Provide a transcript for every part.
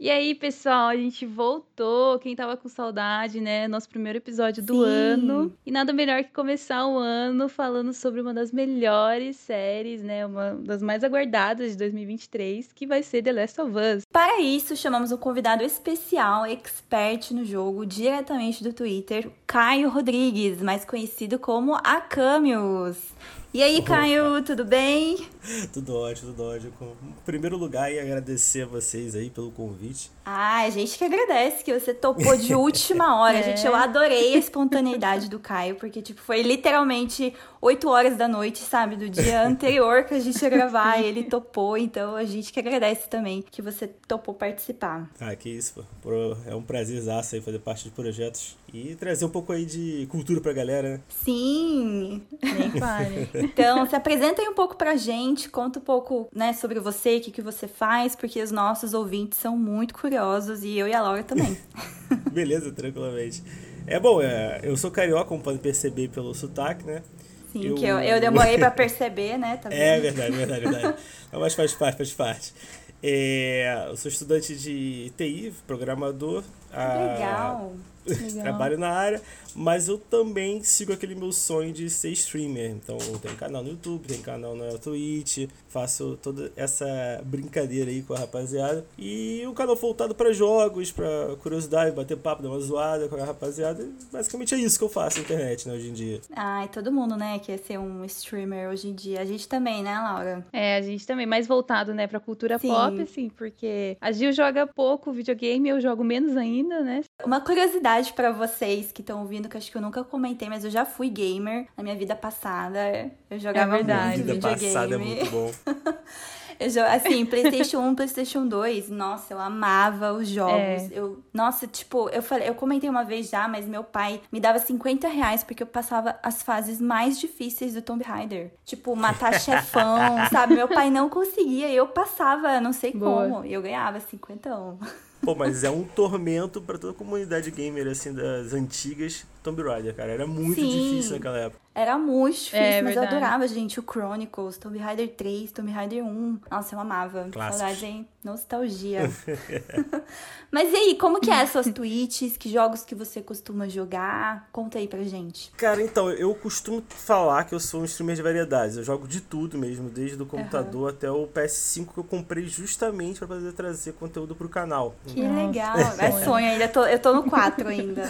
E aí, pessoal, a gente voltou. Quem tava com saudade, né? Nosso primeiro episódio do Sim. ano. E nada melhor que começar o ano falando sobre uma das melhores séries, né? Uma das mais aguardadas de 2023, que vai ser The Last of Us. Para isso, chamamos um convidado especial, expert no jogo, diretamente do Twitter, Caio Rodrigues, mais conhecido como Acamius. E aí, Caio, tudo bem? Tudo ótimo, tudo ótimo. Em primeiro lugar, agradecer a vocês aí pelo convite. Ah, a gente que agradece que você topou de última hora. É. Gente, eu adorei a espontaneidade do Caio, porque, tipo, foi literalmente 8 horas da noite, sabe? Do dia anterior que a gente ia gravar, e ele topou. Então, a gente que agradece também que você topou participar. Ah, que isso, pô. É um prazerzaço aí fazer parte de projetos e trazer um pouco aí de cultura pra galera, né? Sim! Nem pare. Então, se apresenta aí um pouco pra gente, conta um pouco, né, sobre você, o que, que você faz, porque os nossos ouvintes são muito curiosos e eu e a Laura também. Beleza, tranquilamente. É bom, é, eu sou carioca, como podem perceber pelo sotaque, né? Sim, Eu- que eu, eu demorei pra perceber, né? Tá É verdade, verdade, verdade. Não, mas faz parte, faz parte. É, eu sou estudante de TI, programador. ah, Legal. Legal. Trabalho na área, mas eu também sigo aquele meu sonho de ser streamer. Então, eu tenho canal no YouTube, tenho canal na Twitch, faço toda essa brincadeira aí com a rapaziada. E um canal voltado pra jogos, pra curiosidade, bater papo, dar uma zoada com a rapaziada. Basicamente é isso que eu faço na internet, né, hoje em dia. Ai, todo mundo, né, quer ser um streamer hoje em dia. A gente também, né, Laura? É, a gente também mais voltado, né, pra cultura Sim. pop, assim, porque a Gil joga pouco videogame, eu jogo menos ainda, né? Uma curiosidade pra vocês que estão ouvindo, que acho que eu nunca comentei, mas eu já fui gamer na minha vida passada. Eu jogava verdade. muito Vida videogame. passada é muito bom. Eu assim, PlayStation 1, PlayStation 2, nossa, eu amava os jogos. É. Eu, nossa, tipo, eu falei, eu comentei uma vez já, mas meu pai me dava 50 reais porque eu passava as fases mais difíceis do Tomb Raider. Tipo, matar chefão, sabe? Meu pai não conseguia, eu passava, não sei Boa. como. E eu ganhava 50. Pô, mas é um tormento pra toda a comunidade gamer, assim, das antigas Tomb Raider, cara. Era muito Sim. difícil naquela época. Era muito difícil, É, mas eu verdade. adorava, gente, o Chronicles, Tomb Raider 3, Tomb Raider 1. Nossa, eu amava. Clássicos. Saudade, hein? Nostalgia. mas e aí, como que é as suas tweets? Que jogos que você costuma jogar? Conta aí pra gente. Cara, então, eu costumo falar que eu sou um streamer de variedades. Eu jogo de tudo mesmo, desde o computador até o PS5 que eu comprei justamente pra poder trazer conteúdo pro canal. Que Nossa, legal. É sonho. ainda. tô- eu tô no 4 ainda.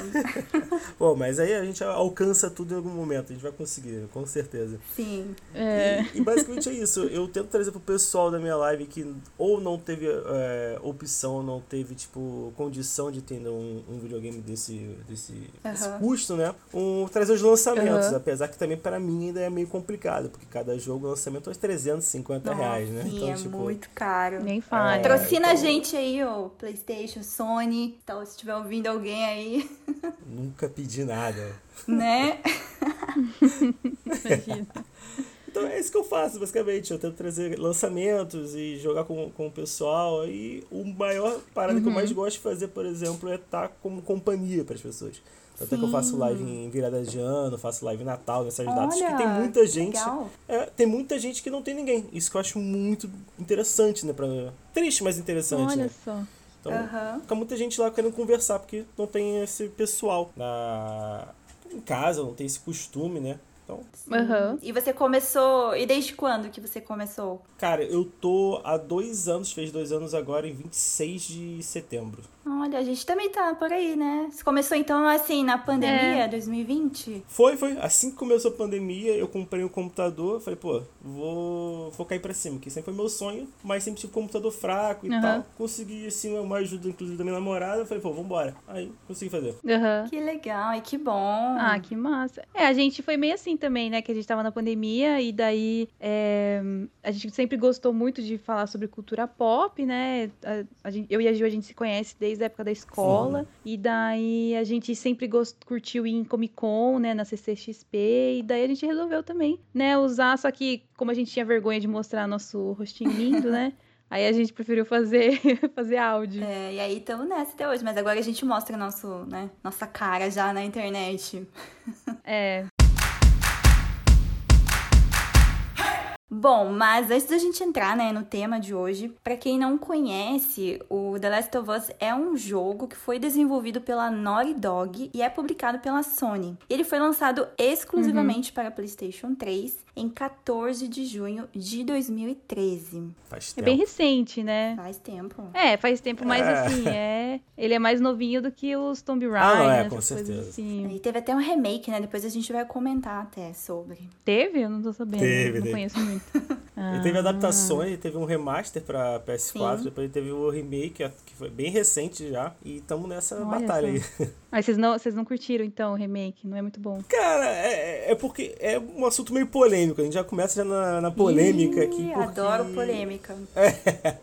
Pô, mas aí a gente alcança tudo em algum momento, a gente vai conseguir, com certeza. Sim. É. E, e basicamente é isso. Eu tento trazer pro pessoal da minha live que ou não teve é, opção, não teve, tipo, condição de ter um, um videogame desse, desse, desse custo, né? Um, trazer os lançamentos. Apesar que também para mim ainda é meio complicado, porque cada jogo lançamento é uns 350 reais, né? Sim, então, é tipo. muito caro. Nem fale. Patrocina então- a gente aí, ó. PlayStation, Sony. Então, se estiver ouvindo alguém aí, Nunca pedi nada. né? Imagina. Então é isso que eu faço, basicamente. Eu tento trazer lançamentos e jogar com, com o pessoal. E o maior parada que eu mais gosto de fazer, por exemplo, é estar como companhia para as pessoas. Tanto é que eu faço live em virada de ano, faço live em Natal, nessas datas, Olha, que tem muita gente. É, tem muita gente que não tem ninguém. Isso que eu acho muito interessante, né? Pra... Triste, mas interessante, Olha né? só. Então, Aham. fica muita gente lá querendo conversar, porque não tem esse pessoal na... em casa, não tem esse costume, né? Então, Aham. E você começou. E desde quando que você começou? Cara, eu tô há dois anos, fez dois anos agora, em 26 de setembro. Olha, a gente também tá por aí, né? Você começou então assim na pandemia, É. 2020? Foi, foi. Assim que começou a pandemia, eu comprei um computador. Falei, pô, vou, vou cair pra cima, que sempre foi meu sonho, mas sempre tive computador fraco e Aham. tal. Consegui, assim, uma ajuda, inclusive, da minha namorada. Falei, pô, vambora. Aí, consegui fazer. Aham. Que legal, e que bom. Ah, que massa. É, a gente foi meio assim também, né, que a gente tava na pandemia e daí é, a gente sempre gostou muito de falar sobre cultura pop, né? A, a gente, eu e a Gil, a gente se conhece desde a época da escola. Sim. E daí a gente sempre gost, curtiu ir em Comic Con, né, na CCXP. E daí a gente resolveu também, né, usar, só que como a gente tinha vergonha de mostrar nosso rostinho lindo, né? Aí a gente preferiu fazer, fazer áudio. É, e aí estamos nessa até hoje, mas agora a gente mostra nosso, né, nossa cara já na internet. É. Bom, mas antes da gente entrar né, no tema de hoje, para quem não conhece, o The Last of Us é um jogo que foi desenvolvido pela Naughty Dog e é publicado pela Sony. Ele foi lançado exclusivamente uhum. para PlayStation 3 em 14 de junho de 2013. Faz tempo. É bem recente, né? Faz tempo. É, faz tempo, mas é. assim, é... ele é mais novinho do que os Tomb Raider. Ah, não, é, com certeza. Assim. E teve até um remake, né? Depois a gente vai comentar até sobre. Teve? Eu não tô sabendo. Teve, não teve. conheço muito. Ah. Ele teve adaptações, teve um remaster pra PS4, Sim. depois ele teve o remake, que foi bem recente já, e estamos nessa Olha batalha aí. Mas vocês não, vocês não curtiram, então, o remake? Não é muito bom? Cara, é, é porque é um assunto meio polêmico, a gente já começa já na, na polêmica Ih, aqui. Porque... Adoro polêmica. É.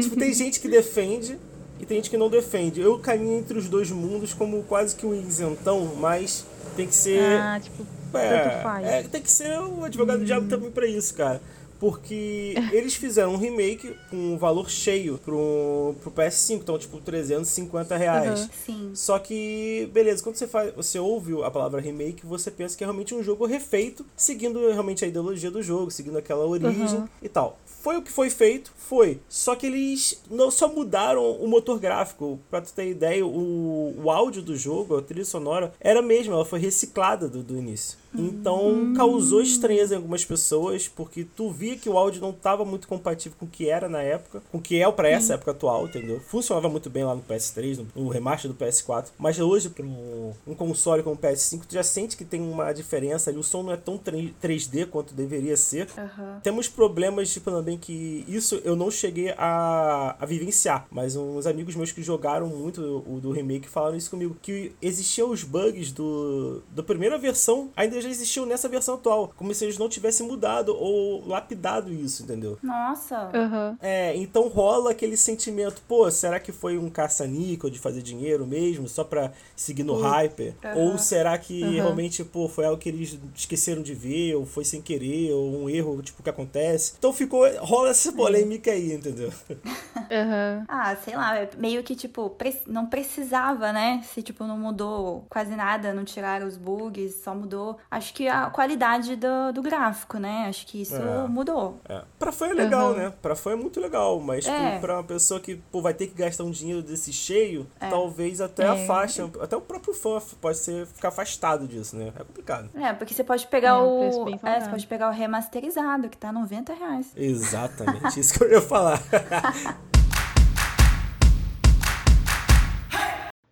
tipo, tem gente que defende e tem gente que não defende. Eu caminho entre os dois mundos como quase que um isentão, mas tem que ser... Ah, tipo é, é, tem que ser o advogado hum. do diabo também pra isso, cara. Porque eles fizeram um remake com um valor cheio pro, pro PS5, então tipo 350 reais. Uhum, sim. Só que, beleza, quando você faz, você ouve a palavra remake, você pensa que é realmente um jogo refeito, seguindo realmente a ideologia do jogo, seguindo aquela origem uhum. e tal. Foi o que foi feito, foi. Só que eles não só mudaram o motor gráfico. Pra tu ter ideia, o, o áudio do jogo, a trilha sonora, era mesmo, ela foi reciclada do, do início. Então hum. causou estranheza em algumas pessoas, porque tu via que o áudio não estava muito compatível com o que era na época, com o que é para essa época atual, entendeu? Funcionava muito bem lá no PS3, no, no remaster do PS4, mas hoje para um, um, console como o PS5, tu já sente que tem uma diferença ali, o som não é tão 3D quanto deveria ser. Uhum. Temos problemas, tipo, também que isso eu não cheguei a, a vivenciar, mas uns amigos meus que jogaram muito o, o do remake falaram isso comigo, que existiam os bugs do da primeira versão ainda já existiu nessa versão atual. Como se eles não tivessem mudado ou lapidado isso, entendeu? Nossa. Uhum. É, então rola aquele sentimento, pô, será que foi um caça-níquel de fazer dinheiro mesmo, só pra seguir no uhum. hype? Ou será que uhum. realmente, pô, foi algo que eles esqueceram de ver, ou foi sem querer, ou um erro, tipo, que acontece? Então ficou, rola essa polêmica aí, entendeu? Uhum. Ah, sei lá, é meio que, tipo, não precisava, né? Se, tipo, não mudou quase nada, não tiraram os bugs, só mudou acho que a qualidade do, do gráfico, né? Acho que isso é, mudou. É. Pra fã é legal, uhum. né? Pra fã é muito legal, mas é. Tipo, pra uma pessoa que pô, vai ter que gastar um dinheiro desse cheio, é. talvez até a é. faixa, até o próprio fã pode ser, ficar afastado disso, né? É complicado. É, porque você pode pegar é, o. É, você pode pegar o remasterizado, que tá 90 reais. Exatamente, isso que eu ia falar.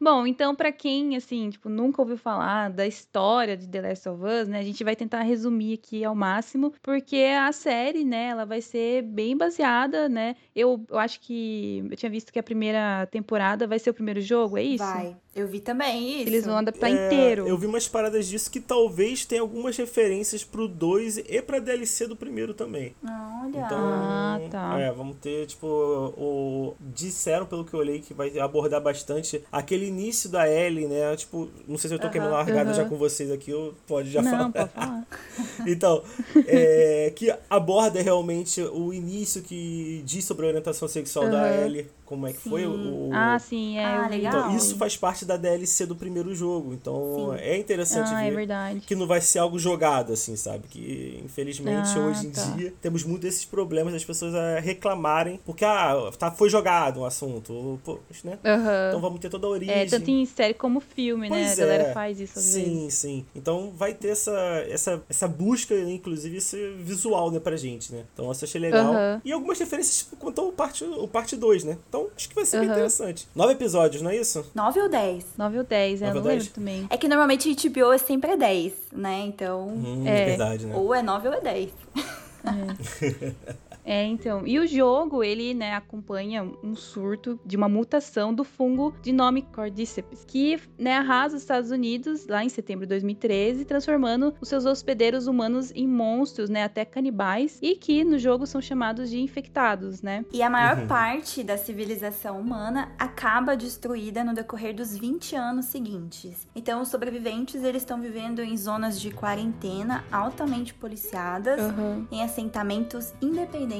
Bom, então para quem assim, tipo, nunca ouviu falar da história de The Last of Us, né, a gente vai tentar resumir aqui ao máximo, porque a série, né, ela vai ser bem baseada, né? Eu, eu acho que eu tinha visto que a primeira temporada vai ser o primeiro jogo, é isso? Vai. Eu vi também isso. Eles vão adaptar é, inteiro. Eu vi umas paradas disso que talvez tenha algumas referências pro 2 e pra DLC do primeiro também. Olha. Então, ah, tá. É, vamos ter, tipo, o. Disseram, pelo que eu olhei, que vai abordar bastante aquele início da Ellie, né? Tipo, não sei se eu tô uh -huh, queimando largada uh -huh. já com vocês aqui, eu pode já não, falar. Pode falar. então, é, que aborda realmente o início que diz sobre a orientação sexual uh -huh. da Ellie como é que sim. foi o. Ah, sim, é. Ah, legal. Então, isso faz parte da DLC do primeiro jogo. Então sim. é interessante ah, é ver é que não vai ser algo jogado, assim, sabe? Que infelizmente ah, hoje em tá. dia temos muito desses problemas das pessoas a reclamarem, porque ah, tá, foi jogado um assunto. Pô, né? Uhum. Então vamos ter toda a origem. É, tanto em série como filme, pois né? É. A galera faz isso às sim, vezes. Sim, Então vai ter essa, essa, essa busca, inclusive, esse visual, né, pra gente, né? Então eu achei legal. Uhum. E algumas referências tipo, contou o parte 2, o parte dois, né? Então acho que vai ser uhum. bem interessante. Nove episódios, não é isso? Nove ou dez? Nove ou dez, é, eu não lembro também. É que normalmente HBO é sempre é dez, né? Então. Hum, é verdade, né? Ou é nove ou é dez. É. É, então. E o jogo, ele, né, acompanha um surto de uma mutação do fungo de nome Cordyceps, que, né, arrasa os Estados Unidos lá em setembro de 2013, transformando os seus hospedeiros humanos em monstros, né, até canibais, e que no jogo são chamados de infectados, né? E a maior uhum. parte da civilização humana acaba destruída no decorrer dos 20 anos seguintes. Então, os sobreviventes, eles estão vivendo em zonas de quarentena altamente policiadas, uhum. em assentamentos independentes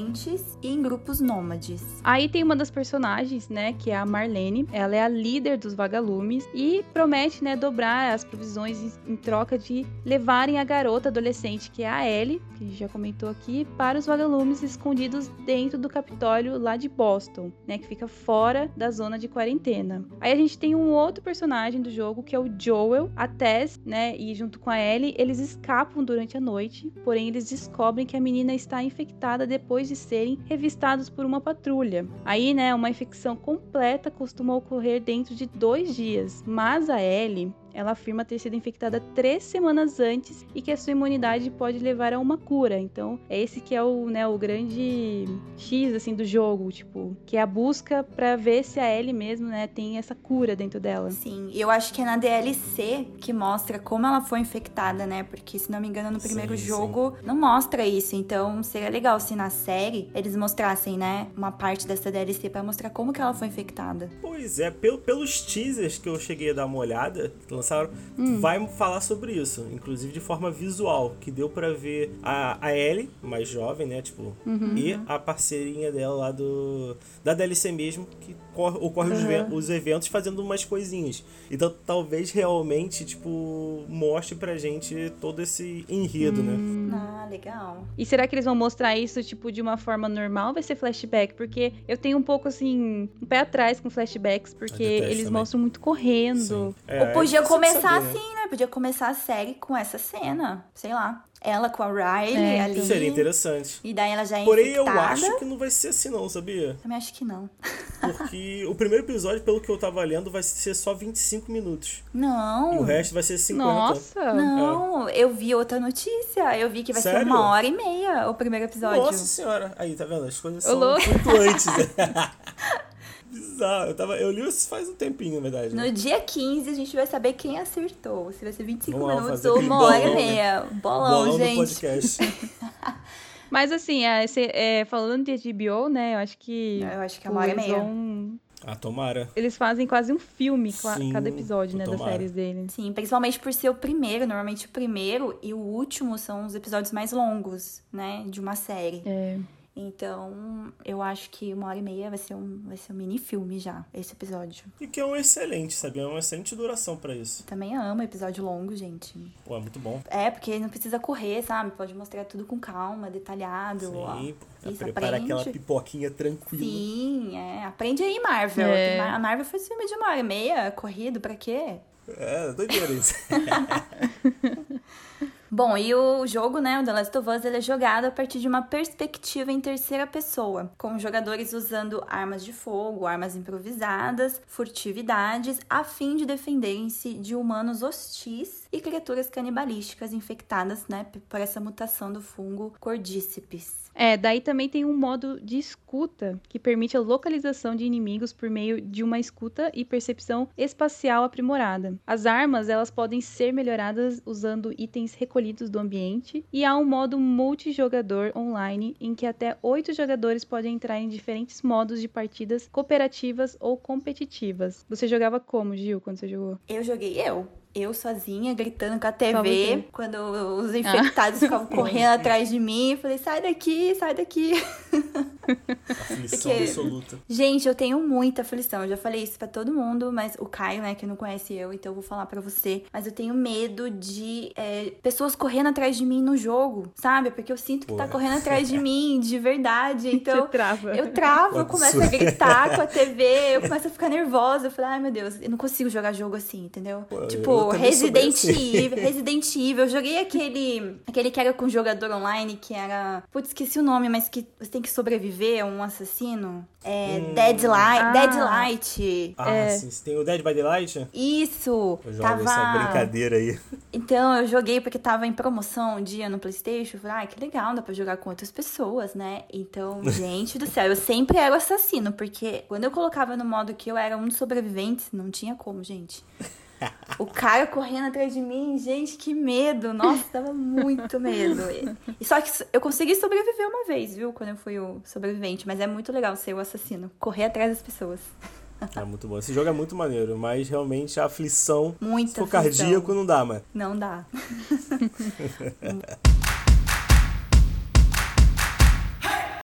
e em grupos nômades. Aí tem uma das personagens, né, que é a Marlene. Ela é a líder dos vagalumes e promete, né, dobrar as provisões em troca de levarem a garota adolescente, que é a Ellie, que a gente já comentou aqui, para os vagalumes escondidos dentro do Capitólio lá de Boston, né, que fica fora da zona de quarentena. Aí a gente tem um outro personagem do jogo que é o Joel, a Tess, né, e junto com a Ellie, eles escapam durante a noite, porém eles descobrem que a menina está infectada depois de serem revistados por uma patrulha. Aí, né, uma infecção completa costuma ocorrer dentro de dois dias, mas a Ellie ela afirma ter sido infectada três semanas antes e que a sua imunidade pode levar a uma cura. Então, é esse que é o, né, o grande X assim do jogo, tipo, que é a busca para ver se a Ellie mesmo, né, tem essa cura dentro dela. Sim, eu acho que é na DLC que mostra como ela foi infectada, né? Porque se não me engano no primeiro sim, jogo sim. não mostra isso. Então, seria legal se na série eles mostrassem, né, uma parte dessa DLC para mostrar como que ela foi infectada. Pois é, pelo, pelos teasers que eu cheguei a dar uma olhada, lançaram, hum. vai falar sobre isso, inclusive de forma visual, que deu para ver a, a Ellie, mais jovem, né, tipo, uhum. e a parceirinha dela lá do da DLC mesmo, que corre, ocorre uhum. os, os eventos fazendo umas coisinhas. Então, talvez realmente, tipo, mostre pra gente todo esse enredo, né? hum. né? Ah, legal. E será que eles vão mostrar isso, tipo, de uma forma normal ou vai ser flashback? Porque eu tenho um pouco, assim, um pé atrás com flashbacks, porque eles também. mostram muito correndo. É, ou podia começar saber, assim, né? né? Podia começar a série com essa cena, sei lá. Ela com a Riley é, ali. Seria interessante. E daí ela já é Porém, infectada. eu acho que não vai ser assim não, sabia? Também acho que não. Porque o primeiro episódio, pelo que eu tava lendo, vai ser só 25 minutos. Não. E o resto vai ser 50. Nossa. Não, é. eu vi outra notícia. Eu vi que vai Sério? ser uma hora e meia o primeiro episódio. Nossa senhora. Aí, tá vendo? As coisas são muito antes. bizarro. Eu, tava, eu li isso faz um tempinho, na verdade. Né? No dia 15, a gente vai saber quem acertou. Se vai ser 25 Vamos minutos ou uma hora e meia. Bolão, bolão gente. podcast. Mas assim, é, é, falando de HBO, né? Eu acho que. Eu acho que é uma hora e meia. Vão... Ah, tomara. Eles fazem quase um filme Sim, cada episódio, né, tomara. das séries dele. Sim, principalmente por ser o primeiro. Normalmente o primeiro e o último são os episódios mais longos, né, de uma série. É. Então, eu acho que uma hora e meia vai ser um, vai ser um mini filme já, esse episódio. E que é um excelente, sabe? É uma excelente duração para isso. Eu também amo episódio longo, gente. Pô, é muito bom. É, porque não precisa correr, sabe? Pode mostrar tudo com calma, detalhado. Sim, ó. Isso, prepara aprende. aquela pipoquinha tranquila. Sim, é. Aprende aí, Marvel. É. A Marvel faz filme de uma hora e meia, corrido, pra quê? É, doideira isso. Bom, e o jogo, né, o The Last of Us, ele é jogado a partir de uma perspectiva em terceira pessoa, com jogadores usando armas de fogo, armas improvisadas, furtividades, a fim de defenderem-se de humanos hostis e criaturas canibalísticas infectadas, né, por essa mutação do fungo Cordíceps. É, daí também tem um modo de escuta que permite a localização de inimigos por meio de uma escuta e percepção espacial aprimorada. As armas, elas podem ser melhoradas usando itens recolhidos do ambiente e há um modo multijogador online em que até oito jogadores podem entrar em diferentes modos de partidas cooperativas ou competitivas. Você jogava como, Gil, quando você jogou? Eu joguei eu eu sozinha gritando com a TV, quando os ah. infectados ah. ficavam correndo atrás de mim, eu falei, sai daqui, sai daqui. Aflição Porque, absoluta. Gente, eu tenho muita aflição. Eu já falei isso para todo mundo, mas o Caio, né, que não conhece eu, então eu vou falar para você. Mas eu tenho medo de é, pessoas correndo atrás de mim no jogo, sabe? Porque eu sinto que tá Pô. tá correndo atrás de mim, de verdade. Então, Você trava. eu travo, eu começo a gritar com a TV, eu começo a ficar nervosa. Eu falo, ai meu Deus, eu não consigo jogar jogo assim, entendeu? Pô, tipo, Resident. Evil, Resident Evil. Eu joguei aquele, aquele que era com jogador online, que era. Putz, esqueci o nome, mas que você tem que sobreviver a um assassino. É. Hum. Deadlight. Ah. Deadlight. Ah, É. sim. Tem o Dead by Daylight? Isso! Eu jogo tava... essa brincadeira aí. Então, eu joguei porque tava em promoção um dia no Playstation. Eu Falei, ah, que legal, dá pra jogar com outras pessoas, né? Então, gente do céu, eu sempre era o assassino, porque quando eu colocava no modo que eu era um dos sobreviventes, não tinha como, gente. O cara correndo atrás de mim, gente, que medo. Nossa, dava muito medo. E só que eu consegui sobreviver uma vez, viu? Quando eu fui o sobrevivente. Mas é muito legal ser o assassino. Correr atrás das pessoas. É muito bom. Esse jogo é muito maneiro, mas realmente a aflição, Muita se for aflição. cardíaco, não dá, mano. Não dá.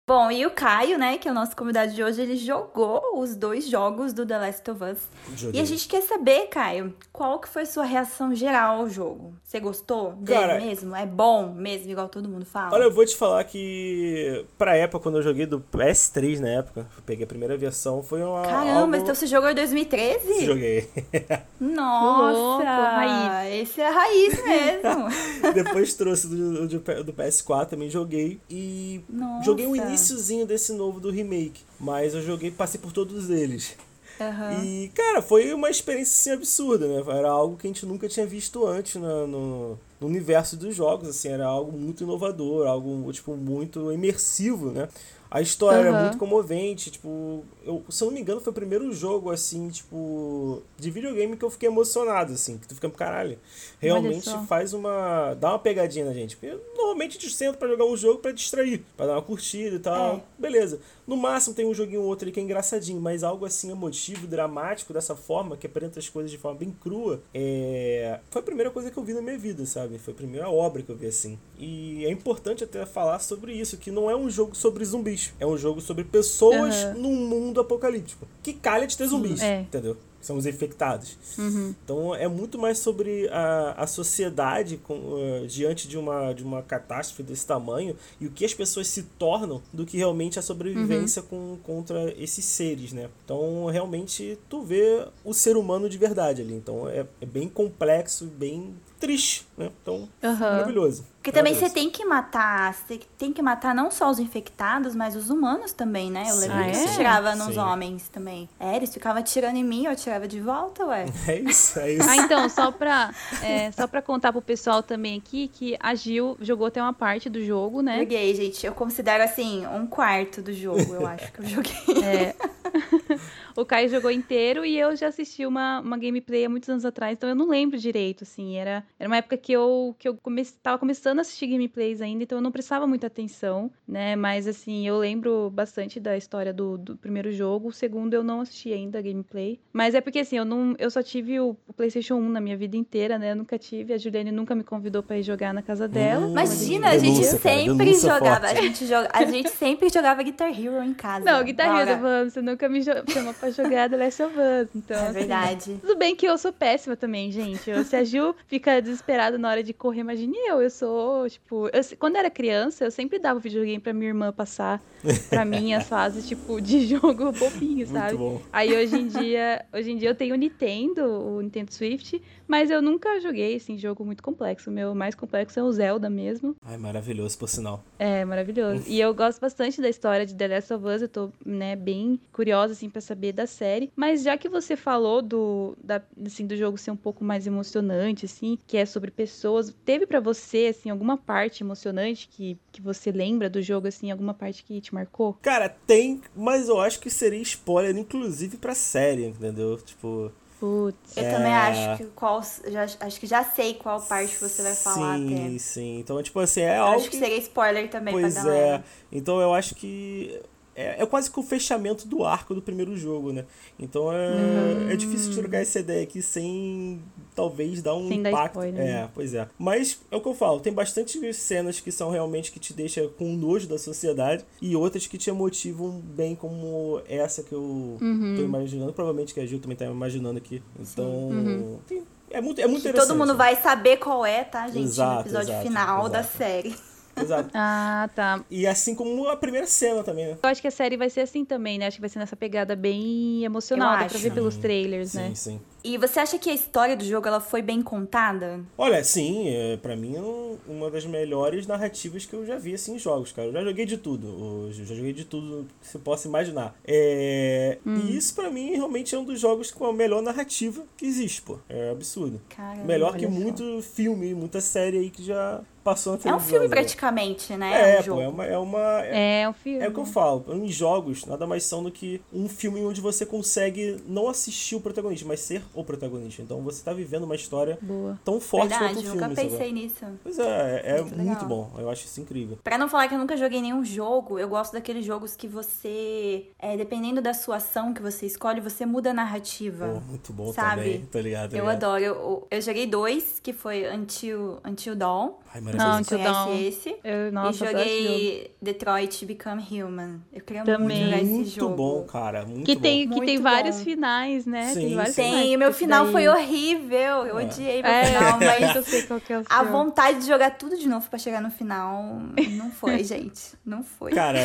Bom, e o Caio, né, que é o nosso convidado de hoje, ele jogou os dois jogos do The Last of Us. Joguei. E a gente quer saber, Caio, qual que foi sua reação geral ao jogo? Você gostou dele Cara- mesmo? É bom mesmo, igual todo mundo fala? Olha, eu vou te falar que pra época, quando eu joguei do PS3 na época, eu peguei a primeira versão, foi uma. Caramba, algo... então você jogou em 2013? Joguei. Nossa, raiz. esse é a raiz mesmo. Depois trouxe do, do, do PS4, também joguei. E Nossa. joguei o iniciozinho desse novo do remake. Mas eu joguei, passei por todos eles. Aham. E, cara, foi uma experiência assim, absurda, né? Era algo que a gente nunca tinha visto antes no, no, no universo dos jogos, assim, era algo muito inovador, algo, tipo, muito imersivo, né? A história era Aham. muito comovente, tipo, eu, se eu não me engano, foi o primeiro jogo, assim, tipo, de videogame que eu fiquei emocionado, assim, que tu fica, caralho, realmente faz uma, dá uma pegadinha na gente, porque normalmente a gente senta pra jogar um jogo pra distrair, pra dar uma curtida e tal, É. beleza. No máximo tem um joguinho ou outro ali que é engraçadinho, mas algo assim emotivo, dramático, dessa forma, que apresenta as coisas de forma bem crua, é... foi a primeira coisa que eu vi na minha vida, sabe? Foi a primeira obra que eu vi assim. E é importante até falar sobre isso, que não é um jogo sobre zumbis, é um jogo sobre pessoas Aham. num mundo apocalíptico. Que calha de ter zumbis, é. entendeu? São os infectados. Uhum. Então é muito mais sobre a, a sociedade com, eh, diante de uma, de uma catástrofe desse tamanho e o que as pessoas se tornam do que realmente a sobrevivência com, contra esses seres, né? Então realmente tu vê o ser humano de verdade ali. Então é, é bem complexo, bem triste, né? Então, Aham. maravilhoso. Porque também você tem que matar, você tem que matar não só os infectados, mas os humanos também, né? Eu lembro Ah, que é? tirava nos Sim. homens também. É, eles ficavam atirando em mim, eu atirava de volta, ué. É isso, é isso. Ah, então, só pra, é, só pra contar pro pessoal também aqui que a Gil jogou até uma parte do jogo, né? Joguei, gente. Eu considero assim, um quarto do jogo, eu acho que eu joguei. É. o Caio jogou inteiro e eu já assisti uma, uma gameplay há muitos anos atrás, então eu não lembro direito, assim. Era, era uma época que eu, que eu come, tava começando a assistir gameplays ainda, então eu não prestava muita atenção, né? Mas, assim, eu lembro bastante da história do, do primeiro jogo. O segundo eu não assisti ainda a gameplay. Mas é porque, assim, eu, não, eu só tive o, o PlayStation 1 na minha vida inteira, né? Eu nunca tive. A Juliane nunca me convidou pra ir jogar na casa dela. Hum. Imagina, a gente Denúncia, cara, sempre denúncia jogava. forte. A gente, joga, a gente sempre jogava Guitar Hero em casa. Não, Guitar Hero, você nunca me chamou pra jogar The Last of Us, então... É assim, verdade. Tudo bem que eu sou péssima também, gente. Eu, se a Ju fica desesperada na hora de correr, imagine eu. Eu sou, tipo... eu quando eu era criança, eu sempre dava o videogame pra minha irmã passar pra mim as fases, tipo, de jogo bobinho, sabe? Muito bom. Aí hoje em dia, hoje em dia eu tenho o Nintendo, o Nintendo Swift, mas eu nunca joguei, assim, jogo muito complexo. O meu mais complexo é o Zelda mesmo. Ai, maravilhoso, por sinal. É, maravilhoso. E eu gosto bastante da história de The Last of Us, eu tô, né, bem curiosa, assim, pra saber da série. Mas já que você falou do, da, assim, do jogo ser um pouco mais emocionante, assim, que é sobre pessoas, teve pra você, assim, alguma parte emocionante que, que você lembra do jogo, assim, alguma parte que te marcou? Cara, tem, mas eu acho que seria spoiler, inclusive, pra série, entendeu? Tipo, Putz. Eu É. também acho que qual. Já, acho que já sei qual parte você vai falar sim, até. sim. Então, tipo assim, é Eu algo acho que seria spoiler também Pois pra galera. é. Então eu acho que é, é quase que o fechamento do arco do primeiro jogo, né? Então é, é difícil trocar essa ideia aqui sem talvez dar um Sem dar impacto. spoiler, é, né? pois é. Mas é o que eu falo, tem bastante cenas que são realmente que te deixam com nojo da sociedade e outras que te emotivam bem como essa que eu Uhum. tô imaginando. Provavelmente que a Gil também tá imaginando aqui. Então, tem- é muito, é muito Que interessante. todo mundo vai saber qual é, tá, gente? Exato, no episódio exato, final da exato. série. Exato. Ah, tá. E assim como a primeira cena também, né? Eu acho que a série vai ser assim também, né? Acho que vai ser nessa pegada bem emocional, Eu dá pra acho. ver pelos trailers, Sim, né? sim. E você acha que a história do jogo ela foi bem contada? Olha, sim, é, para mim é um, uma das melhores narrativas que eu já vi assim, em jogos, cara. Eu já joguei de tudo eu já joguei de tudo que você possa imaginar. É, hum. E isso para mim realmente é um dos jogos com a melhor narrativa que existe, pô. É absurdo. Caramba, melhor que muito filme, muita série aí que já passou na televisão. É um filme né? praticamente, né? É, é um pô, é uma, é uma. É, é um filme. É o que eu falo. Em jogos, nada mais são do que um filme onde você consegue não assistir o protagonista, mas ser o protagonista. Então você tá vivendo uma história Boa. tão forte Verdade, quanto o filme. Nunca pensei sabe? nisso. Pois é, é Muito muito, legal. bom. Eu acho isso incrível. Pra não falar que eu nunca joguei nenhum jogo, eu gosto daqueles jogos que você, é, dependendo da sua ação que você escolhe, você muda a narrativa. Pô, muito bom Sabe? também. Tô ligado. Eu ligado. adoro. Eu, eu joguei dois, que foi Until, Until Dawn. Ai, Não, maravilhoso. Dawn. esse? Eu, nossa, e joguei Detroit Become Human. Eu queria Também. muito jogar esse Muito jogo. bom, cara. Muito Que bom. tem, que Muito tem vários bom. finais, né? Sim, tem vários sim. finais. Tem, o meu final daí- foi horrível. Eu É. odiei meu É, final, mas mas eu sei qual que é o a vontade de jogar tudo de novo pra chegar no final não foi, gente. Não foi. Cara,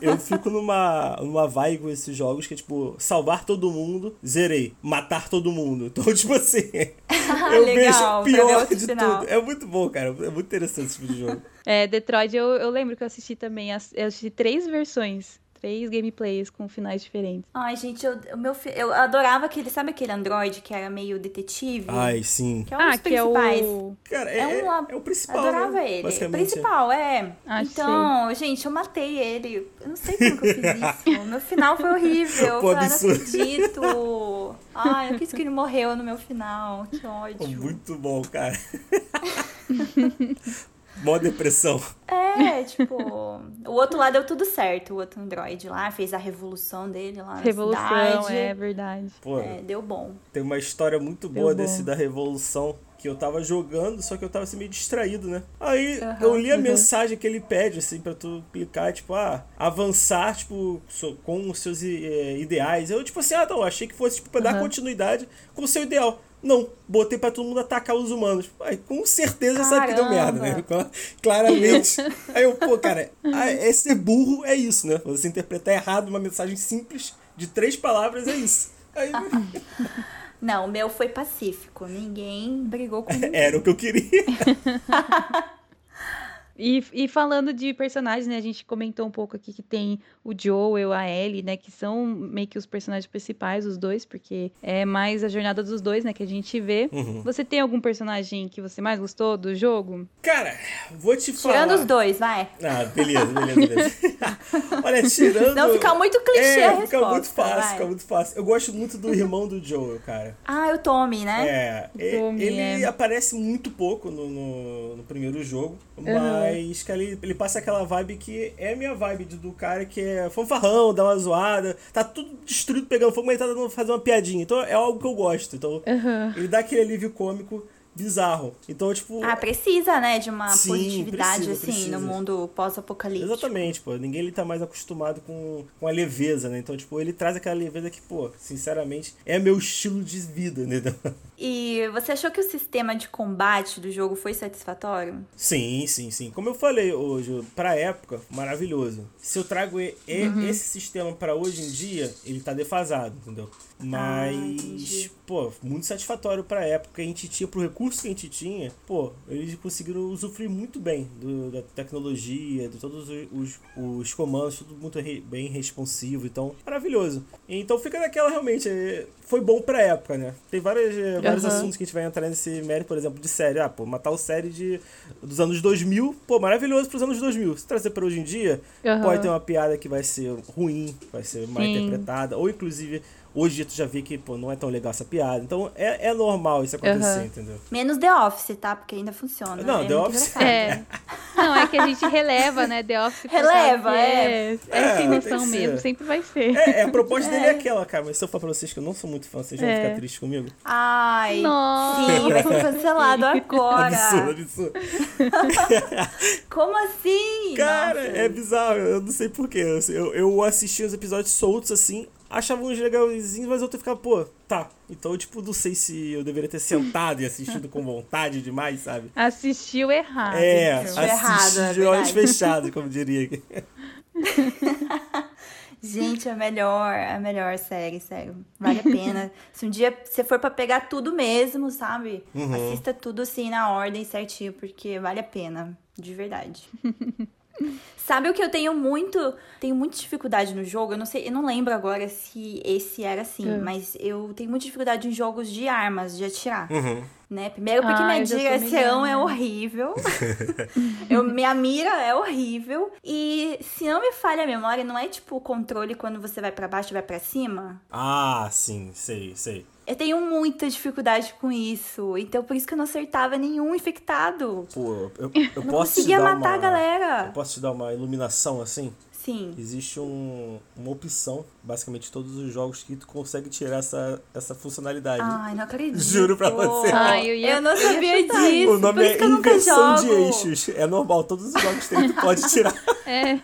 eu fico numa, numa vibe com esses jogos que é tipo, salvar todo mundo, zerei, matar todo mundo. Então, tipo assim, eu Legal, vejo o pior de final. tudo. É muito bom, cara. É muito interessante esse tipo de jogo. É, Detroit, eu, eu lembro que eu assisti também. Eu assisti três versões. Três gameplays com finais diferentes. Ai, gente, eu, o meu, fi- eu adorava aquele, sabe aquele Android que era meio detetive? Ai, sim. Que é um ah, dos que é principais. o. Cara, é, É um é, é o principal. Adorava né? ele. Principal, é. Ah, então, gente, eu matei ele. Eu não sei como que eu fiz isso. Meu final foi horrível. Pô, eu não absurdo. acredito. Ai, eu quis que ele morreu no meu final. Que Pô, ódio. Muito bom, cara. Mó depressão. É, tipo, o outro lá deu tudo certo. O outro Android lá fez a revolução dele lá na Revolução, cidade. é verdade. Pô, É, deu bom. tem uma história muito Deu boa bom. desse da Revolução. Que eu tava jogando, só que eu tava assim, meio distraído, né? Aí Aham, eu li a uhum. mensagem que ele pede, assim, pra tu clicar, tipo, ah, avançar, tipo, so- com os seus eh, ideais. Eu, tipo assim, ah, não, achei que fosse, tipo, pra dar Aham. continuidade com o seu ideal. Não, botei pra todo mundo atacar os humanos. Aí, com certeza sabe que deu merda, né? Claramente. Aí eu, pô, cara, é ser burro é isso, né? Você interpretar errado uma mensagem simples de três palavras é isso. Aí, Não, o meu foi pacífico. Ninguém brigou com ninguém. era o que eu queria. E, e falando de personagens, né? A gente comentou um pouco aqui que tem o Joel, a Ellie, né? Que são meio que os personagens principais, os dois, porque é mais a jornada dos dois, né? Que a gente vê. Uhum. Você tem algum personagem que você mais gostou do jogo? Cara, vou te falar. Tirando os dois, vai. Ah, beleza, beleza, beleza. Olha, tirando. Não fica muito clichê é, a fica resposta, muito fácil, vai. fica muito fácil. Eu gosto muito do irmão do Joel, cara. Ah, o Tommy, né? É, e- Tommy, ele é. aparece muito pouco no, no, no primeiro jogo, mas que ele, ele passa aquela vibe que é a minha vibe do, cara que é fanfarrão, dá uma zoada, tá tudo destruído pegando fogo, mas ele tá dando fazer uma piadinha. Então é algo que eu gosto. Então Aham. ele dá aquele alívio cômico bizarro. Então, tipo. Ah, precisa, né, de uma Sim, positividade, precisa, assim, precisa. no mundo pós-apocalíptico. Exatamente, pô. Ninguém ele tá mais acostumado com, com a leveza, né? Então, tipo, ele traz aquela leveza que, pô, sinceramente, é meu estilo de vida, né? E você achou que o sistema de combate do jogo foi satisfatório? Sim, sim, sim. Como eu falei hoje, pra época, maravilhoso. Se eu trago e- e- Uhum. esse sistema pra hoje em dia, ele tá defasado, entendeu? Ah, Mas, entendi. pô, muito satisfatório pra época que a gente tinha, pro recurso que a gente tinha, pô, eles conseguiram usufruir muito bem do- da tecnologia, de todos os, os, os comandos, tudo muito re- bem responsivo, então, maravilhoso. Então fica naquela realmente, é, foi bom pra época, né? Tem várias, é, vários assuntos que a gente vai entrar nesse mérito, por exemplo, de série. Ah, pô, matar o série de, dos anos 2000, pô, maravilhoso pros anos 2000. Se trazer pra hoje em dia, Aham. pode ter uma piada que vai ser ruim, vai ser mal Sim. interpretada, ou inclusive hoje tu já vê que, pô, não é tão legal essa piada. Então é, é normal isso acontecer, Aham. entendeu? Menos The Office, tá? Porque ainda funciona. Não, é The Office- engraçado. É. Não, é que a gente releva, né? The Office. Releva, é. É, É, sem tem noção mesmo, sempre vai ser. É, é, a proposta dele é aquela, cara. Mas se eu falar pra vocês que eu não sou muito fã, vocês vão É. ficar tristes comigo? Ai, Nossa. sim, vai ser cancelado agora. Absurdo, absurdo. Como assim? Cara, Nossa. é bizarro, eu não sei porquê. Eu, eu assisti os episódios soltos assim, achava uns legalzinhos, mas eu ficava, pô, tá. Então, tipo, não sei se eu deveria ter sentado e assistido com vontade demais, sabe? Assistiu errado. é, então. Assistiu errado, assisti é de olhos fechados, como diria. Gente, a melhor, a melhor série, sério. Vale a pena. Se um dia você for pra pegar tudo mesmo, sabe? Uhum. Assista tudo assim na ordem certinho, porque vale a pena. De verdade. Sabe o que eu tenho muito, tenho muita dificuldade no jogo? Eu não sei, eu não lembro agora se esse era assim, É. mas eu tenho muita dificuldade em jogos de armas, de atirar. Uhum. Né? Primeiro porque Ah, minha direção é horrível. eu, minha mira é horrível. E se não me falha a memória, não é tipo o controle quando você vai pra baixo e vai pra cima? Ah, sim, sei, sei. Eu tenho muita dificuldade com isso. Então por isso que eu não acertava nenhum infectado. Pô, eu, eu Eu não posso te conseguia dar matar uma... a galera. Eu posso te dar uma iluminação assim? Sim. Existe um, uma opção, basicamente todos os jogos que tu consegue tirar essa, essa funcionalidade. Ai, não acredito. Juro pra você. Ai, eu ia- eu não eu ia sabia chutar. disso. o nome por isso é que eu nunca inversão jogo. de eixos. É normal, todos os jogos tem, tu pode tirar. É.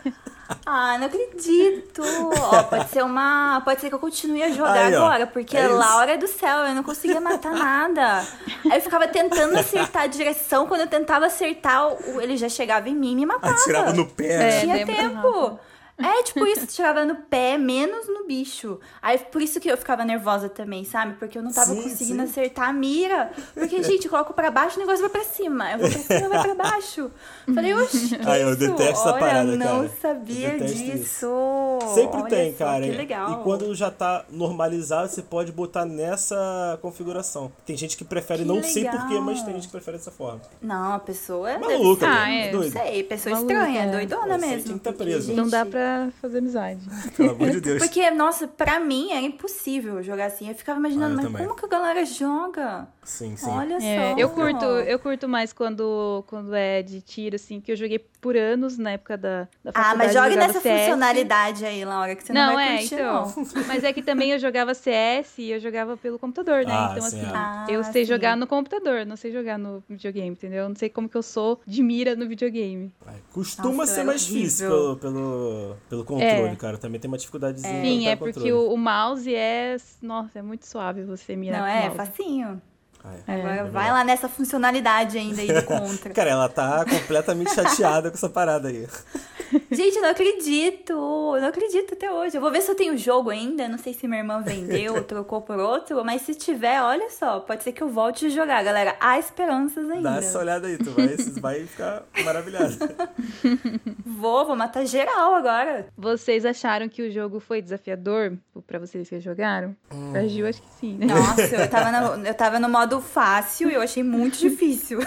Ah, não acredito. Ó, pode ser uma. Pode ser que eu continue a jogar Aí, ó. agora, porque É. Laura do céu, eu não conseguia matar nada. Aí eu ficava tentando acertar a direção. Quando eu tentava acertar, o- ele já chegava em mim e me matava. Atirava no pé. né? É. Tinha tempo. É, tipo isso, tirava no pé, menos no bicho. Aí por isso que eu ficava nervosa também, sabe? Porque eu não tava Sim, conseguindo sim. acertar a mira. Porque, gente, eu coloco pra baixo, o negócio vai pra cima. Eu vou pra cima, vai pra baixo. Falei, oxi, Ah, eu detesto essa parada, não cara. Eu sabia detesto disso. Sempre Olha tem, só, cara. Que legal. E quando já tá normalizado, você pode botar nessa configuração. Tem gente que prefere, Que não sei legal. porquê, mas tem gente que prefere dessa forma. Não, a pessoa deve Maluca, ser- Ah, né? é. Não Doido. sei, pessoa Maluca, estranha, é. doidona aí mesmo. tem que tá preso. Não dá gente, pra fazer amizade. Pelo amor de Deus. Porque, nossa, pra mim era impossível jogar assim. Eu ficava imaginando, Ah, eu mas também. como que a galera joga? Sim, sim. Olha É, só. eu curto, eu curto mais quando, quando é de tiro, assim, que eu joguei por anos na época da, da faculdade. Ah, mas jogue nessa CS. funcionalidade aí, Laura, que você não, Não, vai é, curtir, então. não. Mas é que também eu jogava CS e eu jogava pelo computador, né? Ah, então, sim, assim, é. Ah, eu sei sim. jogar no computador, não sei jogar no videogame, entendeu? Eu não sei como que eu sou de mira no videogame. Ai, Costuma Nossa, ser é mais horrível. difícil pelo, pelo, pelo controle, É. cara. Também tem uma dificuldadezinha. Sim, é porque o, o mouse é. Nossa, é muito suave você mirar Não, é mouse. facinho. Ah, é. Agora vai verdade. lá nessa funcionalidade ainda aí do contra. Cara, ela tá completamente chateada com essa parada aí. Gente, eu não acredito. Eu não acredito até hoje. Eu vou ver se eu tenho o jogo ainda. Não sei se minha irmã vendeu, trocou por outro. Mas se tiver, olha só. Pode ser que eu volte a jogar, galera. Há esperanças ainda. Dá essa olhada aí, tu vai, vai ficar maravilhado. Vou, vou matar geral agora. Vocês acharam que o jogo foi desafiador pra vocês que jogaram? Hum. Pra Gil, acho que sim, né? Nossa, eu tava, no, eu tava no modo fácil e eu achei muito difícil.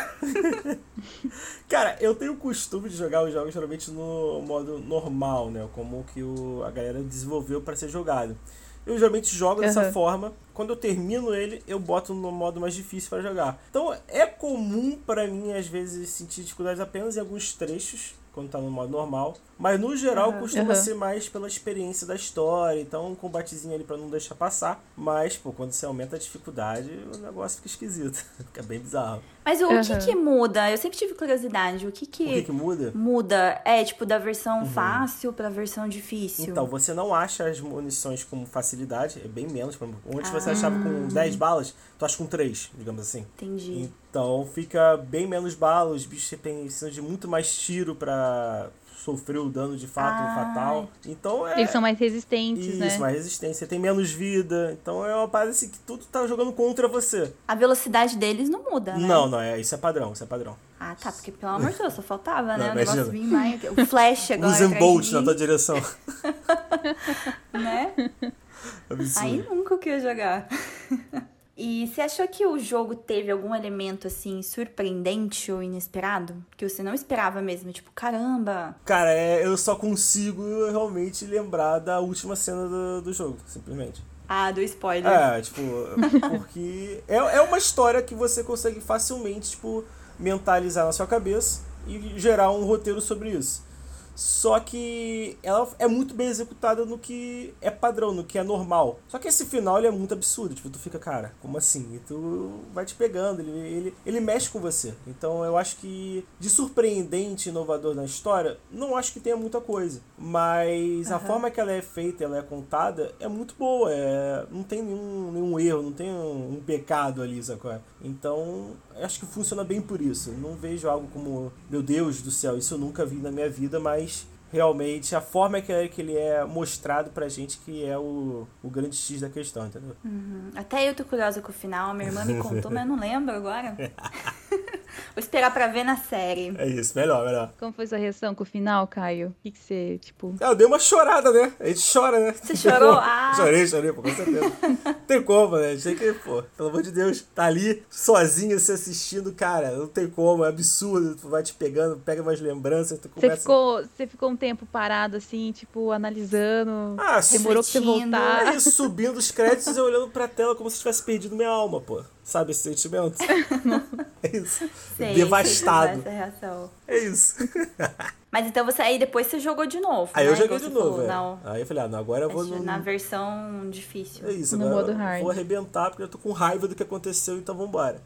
Cara, eu tenho o costume de jogar os jogos geralmente no modo normal, né? Como que o, a galera desenvolveu para ser jogado. Eu geralmente jogo dessa Aham. forma. Quando eu termino ele, eu boto no modo mais difícil para jogar. Então é comum para mim, às vezes, sentir dificuldades apenas em alguns trechos, quando tá no modo normal. Mas no geral Aham. costuma Aham. ser mais pela experiência da história. Então um combatezinho ali para não deixar passar. Mas, pô, quando você aumenta a dificuldade, o negócio fica esquisito. fica bem bizarro. Mas o Aham. que que muda? Eu sempre tive curiosidade. O que que, O que, que muda? muda? É, tipo, da versão fácil pra versão difícil. Então, você não acha as munições com facilidade, é bem menos. por exemplo, Antes você Ah. achava com 10 balas, tu acha com 3, digamos assim. Entendi. Então fica bem menos balas, os bichos precisam de muito mais tiro pra sofrer o dano de fato Ah. fatal. Então é. Eles são mais resistentes, Isso, né? mais resistência, tem menos vida. Então é uma parada assim que tudo tá jogando contra você. A velocidade deles não muda, né? Não, não, é, isso é padrão, isso é padrão. Ah, tá, porque pelo amor de Deus, só faltava, né? Não, o negócio vir mais. O flash agora. Usain Bolt na tua direção. Né? Absurdo. Aí nunca eu queria jogar. E você achou que o jogo teve algum elemento assim surpreendente ou inesperado? Que você não esperava mesmo? Tipo, caramba! Cara, é, eu só consigo realmente lembrar da última cena do, do jogo, simplesmente. Ah, do spoiler. É, tipo, porque é, é uma história que você consegue facilmente, tipo, mentalizar na sua cabeça e gerar um roteiro sobre isso. Só que ela é muito bem executada no que é padrão, no que é normal. Só que esse final ele é muito absurdo. Tipo, tu fica, cara, como assim? E tu vai te pegando, ele, ele, ele mexe com você. Então eu acho que de surpreendente e inovador na história, não acho que tenha muita coisa. Mas a Aham. forma que ela é feita, ela é contada, é muito boa. É, não tem nenhum, nenhum erro, não tem um, um pecado ali, sacou? Então, eu acho que funciona bem por isso. Não vejo algo como, meu Deus do céu, isso eu nunca vi na minha vida, mas realmente a forma que, é, que ele é mostrado pra gente que é o, o grande X da questão, entendeu? Uhum. Até eu tô curiosa com o final, minha irmã me contou, mas eu não lembro agora. Vou esperar pra ver na série. É isso, melhor, melhor. Como foi sua reação com o final, Caio? O que, que você, tipo. Ah, eu dei uma chorada, né? A gente chora, né? Você chorou? Ah. Chorei, chorei, pô, com certeza. Tem como, né? Tem que, pô, pelo amor de Deus, tá ali sozinho se assistindo, cara, não tem como, é absurdo. Tu vai te pegando, pega umas lembranças, tu começa. Você ficou, você ficou um tempo parado, assim, tipo, analisando. Ah, demorou pra você voltar. É isso, subindo os créditos e olhando pra tela como se tivesse perdido minha alma, pô. Sabe esse sentimento? é isso. Sei, Devastado. reação. É isso. Mas então você aí depois você jogou de novo. Aí né? eu joguei de novo, falou, é. Não, Aí eu falei, ah, não, agora eu vou no... na versão difícil. É isso, No agora modo eu hard. vou arrebentar porque eu tô com raiva do que aconteceu, então vambora.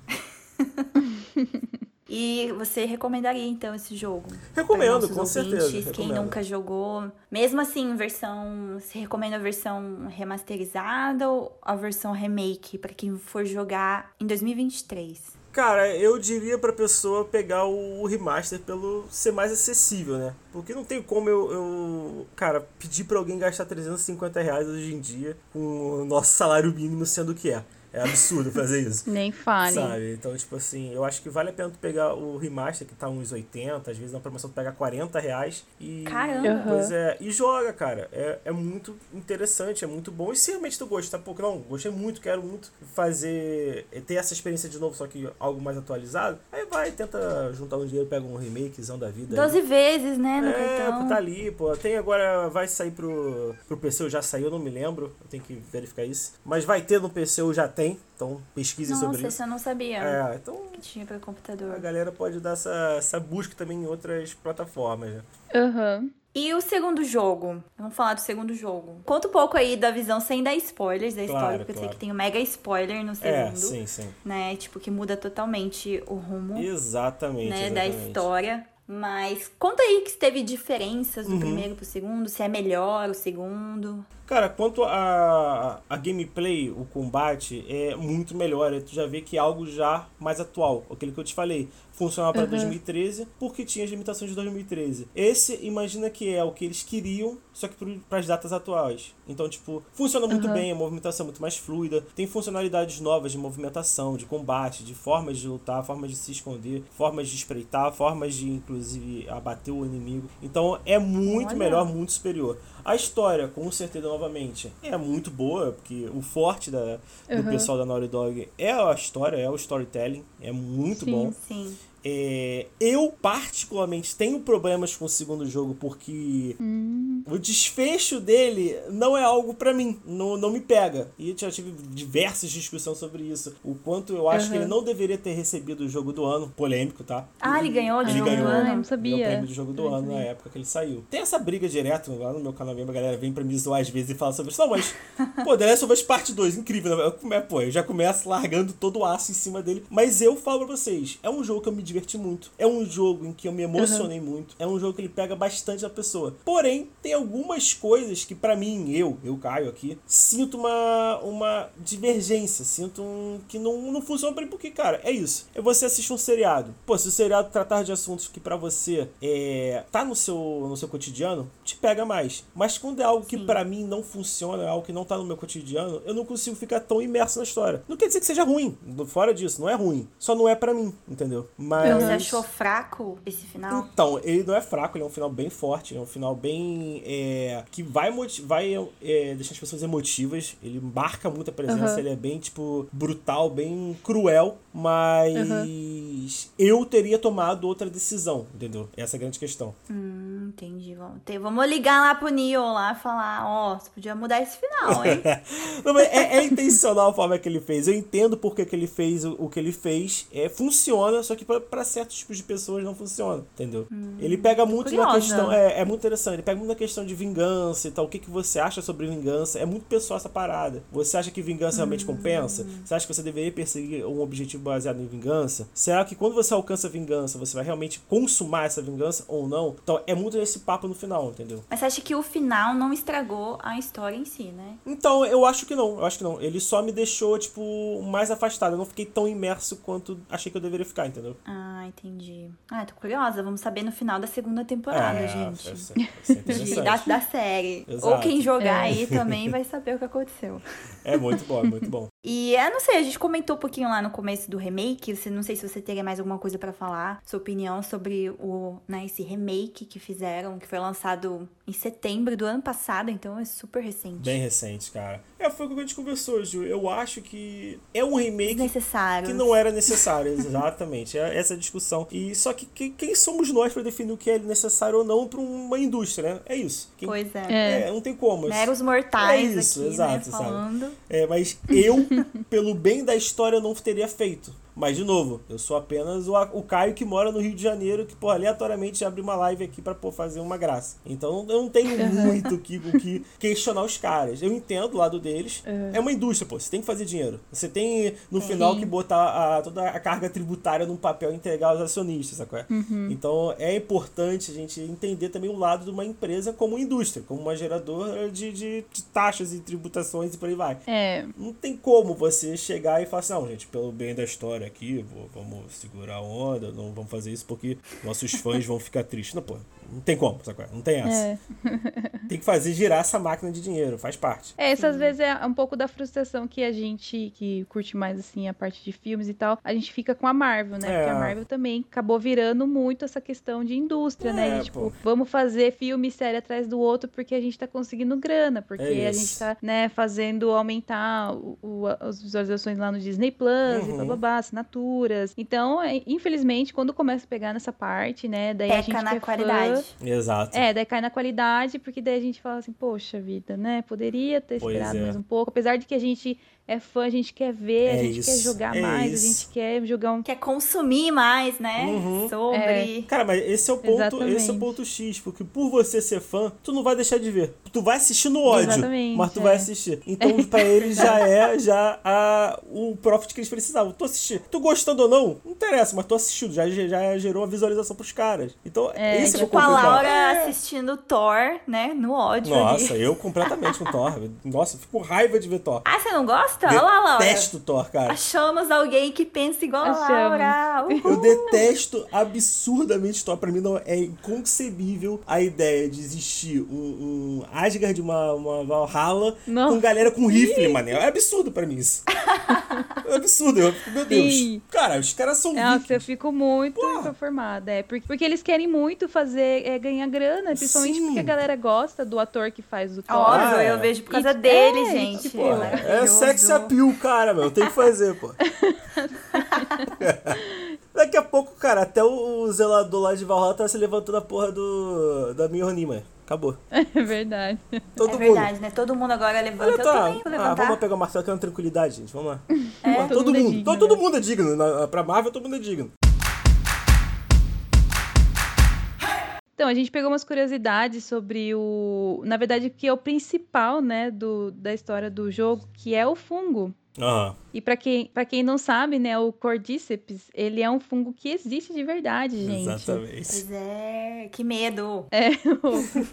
E você recomendaria então esse jogo? Recomendo, com certeza, ouvintes, Quem recomendo. nunca jogou. Mesmo assim, versão. Você recomenda a versão remasterizada ou a versão remake para quem for jogar em 2023? Cara, eu diria pra pessoa pegar o remaster pelo ser mais acessível, né? Porque não tem como eu, eu cara, pedir pra alguém gastar 350 reais hoje em dia com o nosso salário mínimo sendo o que é. É absurdo fazer isso. Nem fale. Sabe? Então, tipo assim, eu acho que vale a pena tu pegar o remaster, que tá uns 80, às vezes na promoção tu pega 40 reais e. Caramba! Pois é, e joga, cara. É, é muito interessante, é muito bom. E se realmente tu gostar, pô, não, gostei muito, quero muito fazer. ter essa experiência de novo, só que algo mais atualizado. Aí vai, tenta juntar um dinheiro, pega um remakezão da vida. aí. 12 vezes, né, no É, cartão. pô, tá ali, pô. Tem agora, vai sair pro, pro PC, eu já saiu, eu não me lembro. Eu tenho que verificar isso. Mas vai ter no PC, eu já tem. Então pesquise Nossa, sobre isso. esse eu não sabia É, então que tinha para a computador. galera pode dar essa, essa busca também em outras plataformas. Né? Aham. E o segundo jogo? Vamos falar do segundo jogo. Conta um pouco aí da visão sem dar spoilers da Claro, história, porque eu sei claro. que tem um mega spoiler no É, segundo. sim, sim. Né? Tipo, que muda totalmente o rumo Exatamente. né, da exatamente. história. Mas conta aí que teve diferenças do Uhum. primeiro pro segundo, se é melhor o segundo. Cara, quanto a, a gameplay, o combate é muito melhor. Tu já vê que é algo já mais atual. Aquilo que eu te falei. Funcionava para Uhum. 2013 porque tinha as limitações de 2013. Esse, imagina que é o que eles queriam, só que para as datas atuais. Então, tipo, funciona muito Uhum. bem, a movimentação é muito mais fluida. Tem funcionalidades novas de movimentação, de combate, de formas de lutar, formas de se esconder, formas de espreitar, formas de, inclusive, abater o inimigo. Então, é muito Olha. melhor, muito superior. A história, com certeza, novamente, é muito boa, porque o forte da, do Uhum. pessoal da Naughty Dog é a história, é o storytelling, é muito Sim. bom. Sim. É, eu, particularmente, tenho problemas com o segundo jogo, porque Hum. o desfecho dele não é algo pra mim, não, não me pega. E eu já tive diversas discussões sobre isso. O quanto eu acho Uhum. que ele não deveria ter recebido o jogo do ano, polêmico, tá? Ah, ele ganhou de Ele jogo do ganhou, Ah, eu ano? não sabia. Ganhou o prêmio do jogo do Eu ano na época que ele saiu. Tem essa briga direto lá no meu canal mesmo, a galera vem pra me zoar às vezes e fala sobre isso. Não, mas, pô, The Last of Us Parte 2, incrível, né? Eu, pô, eu já começo largando todo o aço em cima dele. Mas eu falo pra vocês, é um jogo que eu me diverti muito. É um jogo em que eu me emocionei muito. É um jogo que ele pega bastante a pessoa. Porém, tem algumas coisas que pra mim, eu, eu caio aqui, sinto uma, uma divergência. Sinto um, que não, não funciona pra mim, porque, cara, é isso. É você assistir um seriado. Pô, se o seriado tratar de assuntos que pra você é, tá no seu, no seu cotidiano, te pega mais. Mas quando é algo que pra mim não funciona, é algo que não tá no meu cotidiano, eu não consigo ficar tão imerso na história. Não quer dizer que seja ruim. Fora disso, não é ruim. Só não é pra mim, entendeu? Mas. Você achou fraco esse final? Então, ele não é fraco, ele é um final bem forte, é um final bem. é, que vai, vai é, deixar as pessoas emotivas. Ele marca muito a presença, Uhum. ele é bem, tipo, brutal, bem cruel, mas eu teria tomado outra decisão, entendeu? Essa é a grande questão. Hum, entendi. Vamos, ter- vamos ligar lá pro Neo lá e falar, ó, você podia mudar esse final, hein? Não, é, é intencional a forma que ele fez. Eu entendo porque que ele fez o, o que ele fez. É, funciona, só que pra- pra certos tipos de pessoas não funciona, entendeu? ele pega muito na curiosa. questão. É, é muito interessante. Ele pega muito na questão de vingança e tal. O que, que você acha sobre vingança? É muito pessoal essa parada. Você acha que vingança realmente compensa? Você acha que você deveria perseguir um objetivo baseado em vingança? Será que quando você alcança a vingança, você vai realmente consumar essa vingança ou não? Então é muito esse papo no final, entendeu? Mas você acha que o final não estragou a história em si, né? Então, eu acho que não, eu acho que não. Ele só me deixou, tipo, mais afastado. Eu não fiquei tão imerso quanto achei que eu deveria ficar, entendeu? Ah, entendi. Ah, tô curiosa. Vamos saber no final da segunda temporada, é, gente. Vai ser, da, da série. Exato. Ou quem jogar É. aí também vai saber o que aconteceu. É muito bom, é muito bom. E eu não sei, a gente comentou um pouquinho lá no começo do remake. Você não sei se você teria mais alguma coisa pra falar, sua opinião sobre o, né, esse remake que fizeram, que foi lançado em setembro do ano passado, então é super recente. Bem recente, cara. É, foi o que a gente conversou, Ju. Eu acho que é um remake Desnecessário. que não era necessário, exatamente. É essa a discussão. E só que, que- quem somos nós pra definir o que é necessário ou não pra uma indústria, né? É isso. Quem- Pois é. É. é, não tem como. Meros mortais É isso, aqui, exato, né, sabe? falando. É, mas eu, pelo bem da história, eu não teria feito. Mas, de novo, eu sou apenas o, o Caio que mora no Rio de Janeiro, que, pô, aleatoriamente abre uma live aqui pra pô, fazer uma graça. Então, eu não tenho muito o que, que questionar os caras. Eu entendo o lado deles. É uma indústria, pô. Você tem que fazer dinheiro. Você tem, no final, que botar a- toda a carga tributária num papel e entregar aos acionistas, sacou? Então, é importante a gente entender também o lado de uma empresa como indústria, como uma geradora de, de, de taxas e tributações e por aí vai. É, Não tem como você chegar e falar assim, não, gente, pelo bem da história aqui, vamos segurar a onda, não vamos fazer isso porque nossos fãs vão ficar tristes. Não, pô, não tem como, sacou? Não tem essa. é. Tem que fazer girar essa máquina de dinheiro, faz parte. É, essas vezes é um pouco da frustração que a gente, que curte mais, assim, a parte de filmes e tal, a gente fica com a Marvel, né? É. Porque a Marvel também acabou virando muito essa questão de indústria, né? É, De, tipo, pô. vamos fazer filme e série atrás do outro porque a gente tá conseguindo grana, porque É a gente tá, né, fazendo aumentar o, o- as visualizações lá no Disney Plus e Uhum. bababá, assinaturas. Então, é, infelizmente, quando começa a pegar nessa parte, né, daí a gente Peca que é na fã- qualidade. Exato. é, daí cai na qualidade, porque daí a gente fala assim, poxa vida, né? Poderia ter Pois esperado é. mais um pouco. Apesar de que a gente é fã, a gente quer ver, É a gente quer isso, jogar é mais, isso. a gente quer jogar um. Quer consumir mais, né? Uhum. Sobre. Cara, mas esse é o ponto, Exatamente. esse é o ponto X, porque por você ser fã, tu não vai deixar de ver. Tu vai assistir no ódio, Exatamente, mas tu é. vai assistir. Então, pra eles já é já a, o profit que eles precisavam. Tu assistir. Tu gostando ou não, não interessa, mas tu assistiu, já, já gerou uma visualização pros caras. Então, É, esse é o Tipo a complicado. Laura assistindo Thor, né? No ódio Nossa, ali. eu completamente com Thor. Nossa, fico com raiva de ver Thor. Ah, você não gosta? Olha lá, Laura. Detesto Thor, cara. Achamos alguém que pensa igual a Achamos. Laura. Uhul. Eu detesto absurdamente Thor. Pra mim não é inconcebível a ideia de existir um, um Asgard, uma, uma Valhalla, Não. com galera com rifle, mano. É absurdo pra mim isso. É absurdo. Eu meu Deus. Sim. Cara, os caras são Nossa, eu vikings. fico muito Porra. inconformada. É, porque, porque eles querem muito fazer, é, ganhar grana, principalmente Sim. porque a galera gosta do ator que faz o Thor. Óbvio, Ah, é. eu vejo por causa E- dele, é, gente. tipo, Pô, é Maravilhoso. Sex appeal, cara, meu. Tem que fazer, pô. Daqui a pouco, cara, até o, zelador lá de Valhalla tá se levantando a porra do. da Mjolnir, mano. Acabou. É verdade. Todo É mundo. verdade, né? Todo mundo agora levanta. Olha, Eu tá. vou Ah, vamos pegar o Marcelo que é uma tranquilidade, gente. Vamos lá. É, Pô, todo todo, mundo é digno, todo, todo né? mundo é digno. Na, pra Marvel, todo mundo é digno. Então, a gente pegou umas curiosidades sobre o. Na verdade, que é o principal, né, do, da história do jogo, que é o fungo. Aham. E pra quem, pra quem não sabe, né, o Cordyceps, ele é um fungo que existe de verdade, gente. Exatamente. Pois é, que medo. É,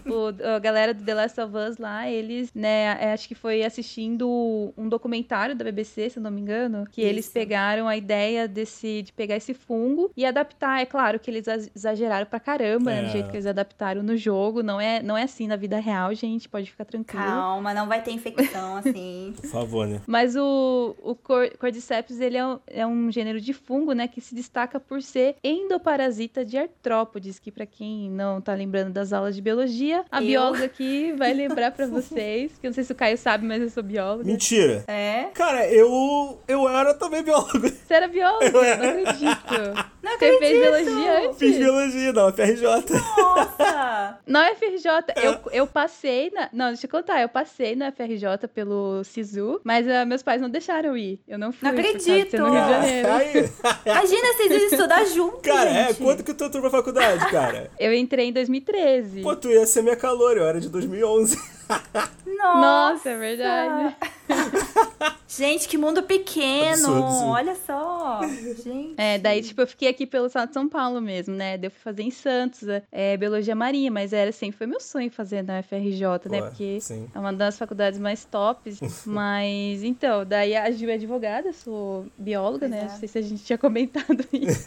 o, o- a galera do The Last of Us lá, eles, né, é, acho que foi assistindo um documentário da BBC, se eu não me engano, que eles Isso. pegaram a ideia desse, de pegar esse fungo e adaptar. É claro que eles exa- exageraram pra caramba, né, É. do jeito que eles adaptaram no jogo. Não é, não é assim na vida real, gente, pode ficar tranquilo. Calma, não vai ter infecção assim. Por favor, né? Mas o, o cor, Cordyceps, ele é um, é um gênero de fungo, né, que se destaca por ser endoparasita de artrópodes, que pra quem não tá lembrando das aulas de biologia, a Eu. bióloga aqui vai lembrar pra vocês, que eu não sei se o Caio sabe, mas eu sou bióloga. Mentira. É? Cara, eu. Eu era também biólogo. Você era bióloga? Não acredito. Você fez biologia antes? Fiz biologia, não, FRJ. Nossa! Não é FRJ, eu, eu passei na... Não, deixa eu contar, eu passei na FRJ pelo SISU, mas ah, meus pais não deixaram ir. Eu não fui. Não ser acredito! no Rio de Janeiro. Imagina vocês iam estudar juntos, cara, é, gente. quanto que tu entrou pra faculdade, cara? Eu entrei em 2013. Pô, tu ia ser minha calor, eu era de 2011. Nossa, Nossa é verdade. Gente, que mundo pequeno. Absurdo, absurdo. Olha só. Gente. É, daí, tipo, eu fiquei aqui pelo estado de São Paulo mesmo, né? Daí eu fui fazer em Santos, é, Biologia Marinha, mas era sempre foi meu sonho fazer na FRJ, né? Porque sim. é uma das faculdades mais tops. mas, então, daí a Gil é advogada, sou bióloga, né? Pois é. Não sei se a gente tinha comentado isso.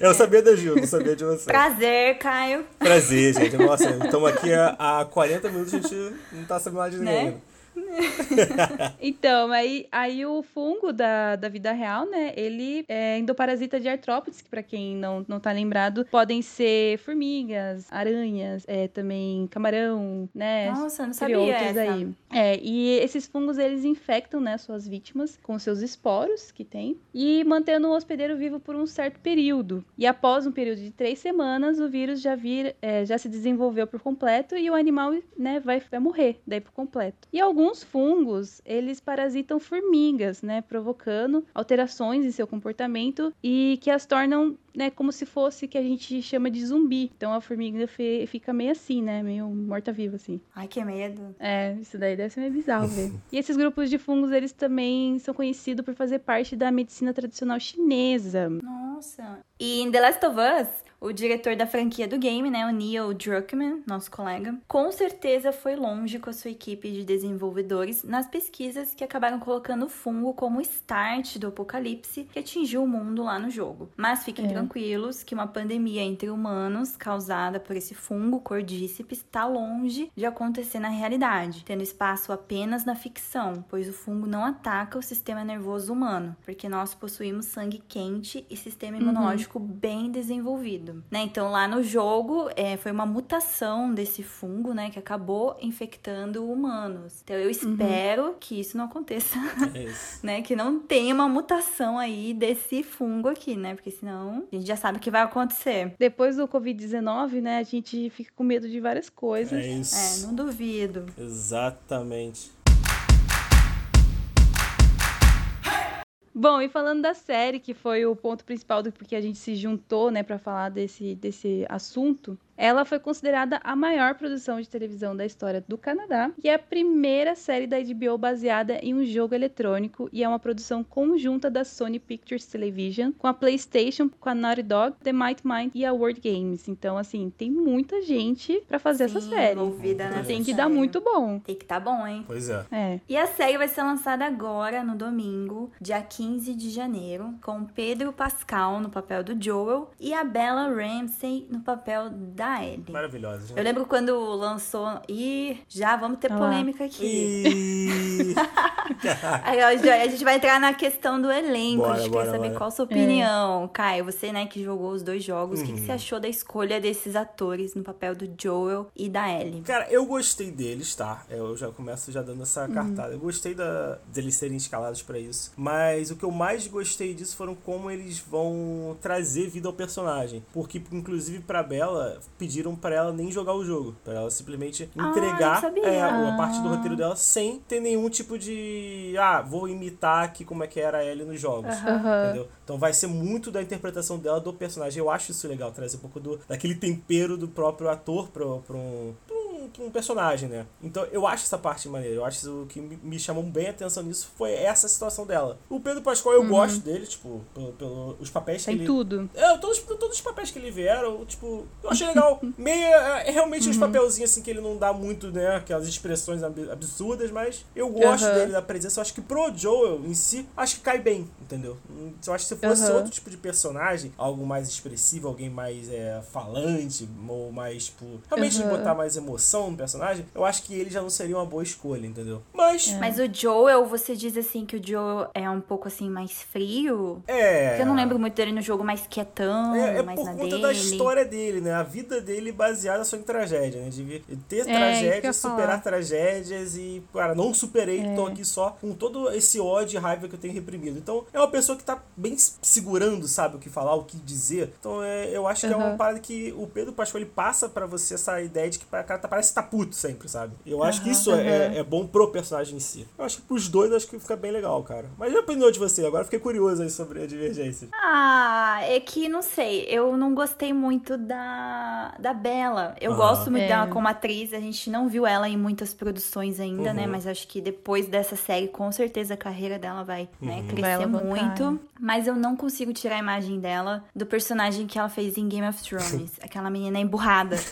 Eu sabia da Gil, não sabia de você. Prazer, Caio. Prazer, gente. Nossa, estamos aqui há, há 40 minutos, a gente não tá sabendo mais de ninguém. Então, aí, aí o fungo da, da vida real, né? Ele é endoparasita de artrópodes, que pra quem não, não tá lembrado, podem ser formigas, aranhas, é, também camarão, né? Nossa, não sabia outros essa. aí. É, e esses fungos, eles infectam, né, suas vítimas com seus esporos que tem e mantendo o hospedeiro vivo por um certo período. E após um período de três semanas, o vírus já, vir, é, já se desenvolveu por completo e o animal, né, vai, vai morrer daí por completo. E alguns fungos, eles parasitam formigas, né, provocando alterações em seu comportamento e que as tornam né, como se fosse que a gente chama de zumbi. Então a formiga fe- fica meio assim, né, meio morta-viva assim. Ai, que medo. É, isso daí deve ser meio bizarro ver. e esses grupos de fungos, eles também são conhecidos por fazer parte da medicina tradicional chinesa. Nossa. E em The Last of Us, o diretor da franquia do game, né, o Neil Druckmann, nosso colega, com certeza foi longe com a sua equipe de desenvolvedores nas pesquisas que acabaram colocando o fungo como start do apocalipse que atingiu o mundo lá no jogo. Mas fiquem É. tranquilos que uma pandemia entre humanos causada por esse fungo cordíceps está longe de acontecer na realidade, tendo espaço apenas na ficção, pois o fungo não ataca o sistema nervoso humano, porque nós possuímos sangue quente e sistema imunológico bem desenvolvido, né? Então lá no jogo é, foi uma mutação desse fungo, né, que acabou infectando humanos. Então eu espero que isso não aconteça, É isso. né? Que não tenha uma mutação aí desse fungo aqui, né? Porque senão a gente já sabe o que vai acontecer. Depois do Covid-19, né, a gente fica com medo de várias coisas. É isso. É, não duvido. Exatamente. Bom, e falando da série, que foi o ponto principal do porque a gente se juntou, né, para falar desse, desse assunto, ela foi considerada a maior produção de televisão da história do Canadá e é a primeira série da HBO baseada em um jogo eletrônico e é uma produção conjunta da Sony Pictures Television com a PlayStation, com a Naughty Dog, The Might Mind e a World Games. Então, assim, tem muita gente pra fazer essa Sim, série. envolvida nessa Tem que série. dar muito bom. Tem que tá bom, hein? Pois é. É. E a série vai ser lançada agora, no domingo, dia 15 de janeiro, com Pedro Pascal no papel do Joel e a Bella Ramsey no papel da Ellie. Maravilhosa, gente. Eu lembro quando lançou. Ih, já vamos ter lá. polêmica aqui. Aí, a gente vai entrar na questão do elenco. Bora, a gente bora, quer saber bora. qual a sua opinião. Caio, você, né, que jogou os dois jogos, o que, que Uhum. você achou da escolha desses atores no papel do Joel e da Ellie? Cara, eu gostei deles, tá? Eu já começo já dando essa Uhum. cartada. Eu gostei da, deles serem escalados pra isso. Mas o que eu mais gostei disso foram como eles vão trazer vida ao personagem. Porque, inclusive, pra Bella, pediram pra ela nem jogar o jogo. Pra ela simplesmente Ah, entregar sabia. é, a parte do Ah. roteiro dela sem ter nenhum tipo de. Ah, vou imitar aqui como é que era a Ellie nos jogos. Aham. Entendeu? Então vai ser muito da interpretação dela do personagem. Eu acho isso legal, trazer um pouco do, daquele tempero do próprio ator um. pra um- um personagem, né? Então eu acho essa parte maneira. Eu acho o que me, chamou bem a atenção nisso foi essa situação dela. O Pedro Pascoal, eu gosto dele, tipo, pelo, pelo- os papéis que Tem ele. tudo. É, todos, todos os papéis que ele vieram, tipo, eu achei legal. Meio, é, é realmente uns papelzinhos assim que ele não dá muito, né, aquelas expressões ab- absurdas, mas eu gosto Aham. dele, da presença. Eu acho que pro Joel em si, acho que cai bem, entendeu? Hum, Eu acho que se fosse outro tipo de personagem, algo mais expressivo, alguém mais é, falante, ou mais, tipo, realmente botar mais emoção no personagem, eu acho que ele já não seria uma boa escolha, entendeu? Mas, Mas o Joel, você diz assim que o Joel é um pouco assim mais frio? é. Porque eu não lembro muito dele no jogo mais quietão, É, é mais por na conta dele. da história dele, né? A vida dele baseada só em tragédia, né? De ter É, tragédias, superar falar. tragédias e, cara, não superei, É. tô aqui só com todo esse ódio e raiva que eu tenho reprimido. Então, é uma pessoa que tá bem se segurando, sabe, o que falar, o que dizer. Então, é, eu acho que é uma parada que o Pedro Pascoal, ele passa pra você essa ideia de que o cara tá, parece estar tá puto sempre, sabe? Eu acho que isso é, é, bom pro personagem em si. Eu acho que pros dois acho que fica bem legal, cara. Mas e a opinião de você? Agora fiquei curioso aí sobre a divergência. Ah, é que não sei. Eu não gostei muito da, da Bela. Eu gosto muito é. dela como atriz. A gente não viu ela em muitas produções ainda, né? uhum. né? Mas acho que depois dessa série, com certeza a carreira dela vai né, uhum. crescer muito. Mas eu não consigo tirar a imagem dela do personagem que ela fez em Game of Thrones. aquela menina emburrada.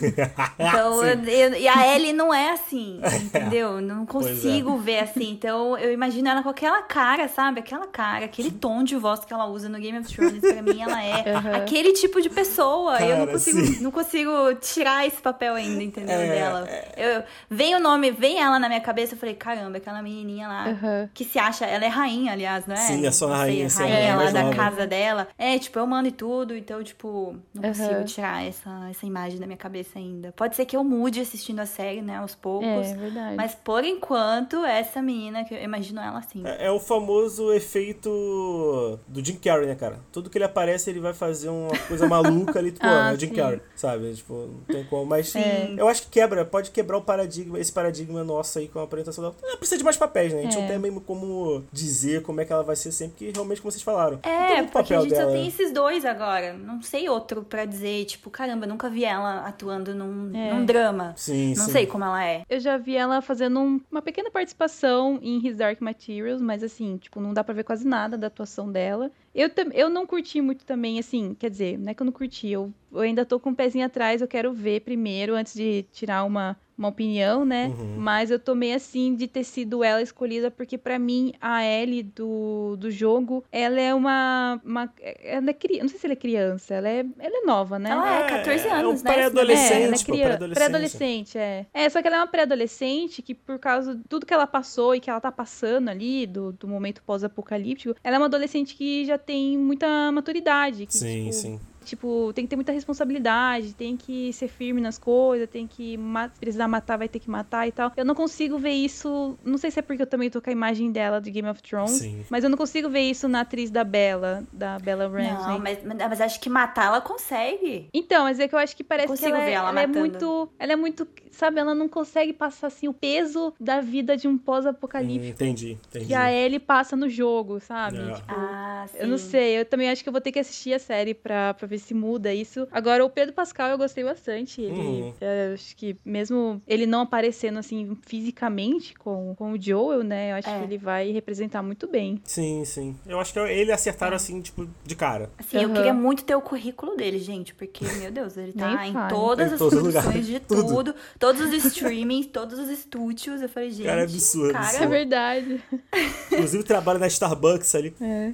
Então, eu, eu, e a Ellie não é assim, entendeu? Não é. consigo é. ver assim. Então, eu imagino ela com aquela cara, sabe? Aquela cara, aquele tom de voz que ela usa no Game of Thrones. Pra mim, ela é uhum. aquele tipo de pessoa. Cara, eu não consigo, não consigo tirar esse papel ainda, entendeu? É, dela. É. Eu, vem o nome, vem ela na minha cabeça. Eu falei, caramba, aquela menininha lá uhum. que se acha. Ela é rainha, aliás, não é? Sim, é só a rainha. Sei, rainha é, lá da nova. casa dela. É, tipo, eu mando e tudo. Então, tipo, não consigo tirar essa, essa imagem da minha cabeça ainda. Pode ser que eu mude assistindo a série, né, aos poucos. É, verdade. Mas por enquanto, essa menina, que eu imagino ela assim. É, é, o famoso efeito do Jim Carrey, né, cara? Tudo que ele aparece, ele vai fazer uma coisa maluca ali, tipo, ah, é o Jim sim. Carrey, sabe? Tipo, não tem como. Mas sim. eu acho que quebra, pode quebrar o paradigma, esse paradigma nosso aí com a apresentação dela. Não precisa de mais papéis, né? A gente é. não tem mesmo como dizer como é que ela vai ser sempre, que realmente, como vocês falaram. É, porque a gente dela. só tem esses dois agora. Não sei outro pra dizer, tipo, caramba, nunca vi ela atuando num, é. num drama. Sim, Não sim. sei como ela é. Eu já vi ela fazendo um, uma pequena participação em His Dark Materials, mas assim, tipo, não dá pra ver quase nada da atuação dela. Eu, eu não curti muito também, assim, quer dizer, não é que eu não curti, eu, eu ainda tô com o um pezinho atrás, eu quero ver primeiro, antes de tirar uma, uma opinião, né? Uhum. Mas eu tomei assim de ter sido ela escolhida, porque para mim a Ellie do, do jogo, ela é uma. uma ela é criança. Não sei se ela é criança, ela é, ela é nova, né? Ela é 14 é, anos, é um pré-adolescente, né? É, ela é criança, pré-adolescente, é. É, só que ela é uma pré-adolescente que, por causa de tudo que ela passou e que ela tá passando ali, do, do momento pós-apocalíptico, ela é uma adolescente que já tem muita maturidade. Que, sim, tipo, sim Tipo, tem que ter muita responsabilidade, tem que ser firme nas coisas, tem que se precisar matar, vai ter que matar e tal. Eu não consigo ver isso. Não sei se é porque eu também tô com a imagem dela de Game of Thrones. Sim. Mas eu não consigo ver isso na atriz da Bella, da Bella Ramsey. Não, mas, mas acho que matar ela consegue. Então, mas é que eu acho que parece que ela, é, ela, ela é muito. Ela é muito. Sabe, ela não consegue passar assim o peso da vida de um pós-apocalíptico. Hum, entendi, entendi. Que a Ellie passa no jogo, sabe? É. Tipo, ah, eu não sei, eu também acho que eu vou ter que assistir a série pra, pra ver se muda isso. Agora, o Pedro Pascal eu gostei bastante. Ele, uhum. É, acho que mesmo ele não aparecendo assim fisicamente com, com o Joel, né? Eu acho é. que ele vai representar muito bem. Sim, sim. Eu acho que ele acertaram é. assim, tipo, de cara. Assim, uhum. eu queria muito ter o currículo dele, gente, porque, meu Deus, ele tá em todas as produções de tudo. tudo, todos os streamings, todos os estúdios. Eu falei, gente. Cara, é absurdo. Cara... É verdade. Inclusive trabalha na Starbucks ali. É.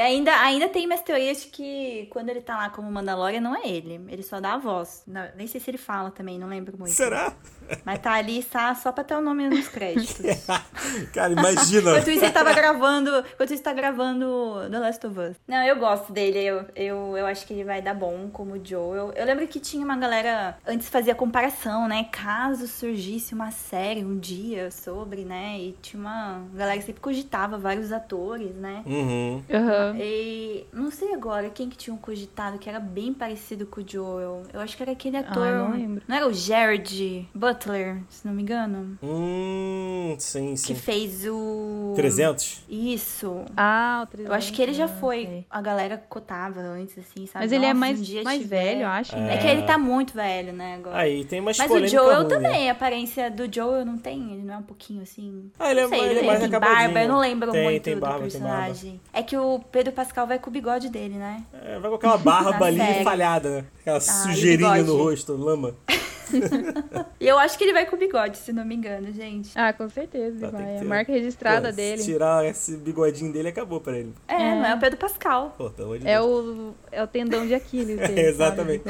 ainda, ainda tem mais teorias de que quando ele tá lá como Mandalorian, não é ele. Ele só dá a voz. Não, nem sei se ele fala também, não lembro muito. Será? Mas tá ali tá, só pra ter o nome nos créditos. Cara, imagina. enquanto isso ele tava gravando. Enquanto isso tá gravando The Last of Us. Não, eu gosto dele. Eu, eu, eu acho que ele vai dar bom como Joe. Eu, eu lembro que tinha uma galera antes fazia comparação, né? Caso surgisse uma série um dia sobre, né? E tinha uma galera que sempre cogitava vários atores, né? Uhum. Uhum. E não sei agora quem que tinha um cogitado que era bem parecido com o Joel. Eu acho que era aquele ator. Ah, não lembro. Não era o Jared Butler, se não me engano? Hum, sim, sim. Que fez o. 300? Isso. Ah, o 300. Eu acho que ele já foi. A galera cotava antes, assim, sabe? Mas ele é mais, um mais velho, eu acho. É. é. que ele tá muito velho, né? Agora. Aí tem mais Mas o Joel ruim, também, né? a aparência do Joel não tem. Ele não é um pouquinho assim. Ah, ele é, sei, ele é mais tem barba, eu não lembro tem, muito tem barba, do personagem. É que o Pedro Pascal vai com o bigode dele, né? É, vai com aquela barba ali série. falhada, né? Aquela ah, sujeirinha no rosto, lama. e eu acho que ele vai com bigode, se não me engano, gente. Ah, com certeza, tá, vai. A marca registrada Pô, dele. Se tirar esse bigodinho dele, acabou pra ele. É, é. não é o Pedro Pascal. Pô, pelo de é, o, é o tendão de Aquiles dele. É, exatamente.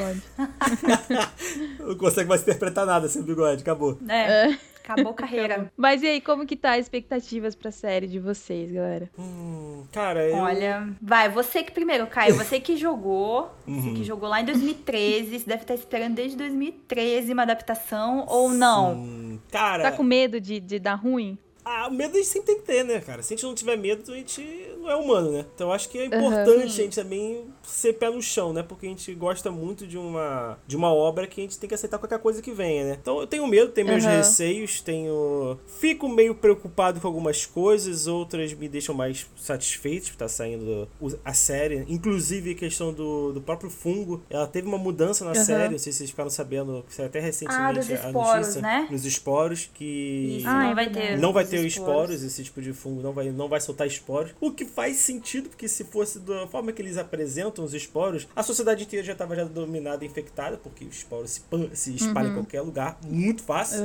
não consegue mais interpretar nada sem bigode, acabou. É. é. Acabou a carreira. Mas e aí, como que tá as expectativas pra série de vocês, galera? Hum, cara, eu... Olha, vai, você que primeiro, Caio, você que jogou, uhum. você que jogou lá em 2013, você deve estar esperando desde 2013 uma adaptação ou não? Sim, cara... Tá com medo de, de dar ruim? Ah, o medo a gente sempre tem que ter, né, cara? Se a gente não tiver medo, a gente não é humano, né? Então acho que é importante uhum. a gente também ser pé no chão, né? Porque a gente gosta muito de uma, de uma obra que a gente tem que aceitar qualquer coisa que venha, né? Então eu tenho medo, tenho meus Uhum. receios, tenho. Fico meio preocupado com algumas coisas, outras me deixam mais satisfeitos por estar saindo a série. Inclusive a questão do, do próprio fungo. Ela teve uma mudança na Uhum. série, não sei se vocês ficaram sabendo, saiu até recentemente dos a esporos, notícia. né? Dos esporos, que. Isso, Ah, não é vai ter. Não vai os ter esporos, esse tipo de fungo não vai, não vai soltar esporos. O que faz sentido, porque se fosse da forma que eles apresentam os esporos, a sociedade inteira já estava já dominada e infectada, porque o esporo se, se espalha em qualquer lugar, muito fácil.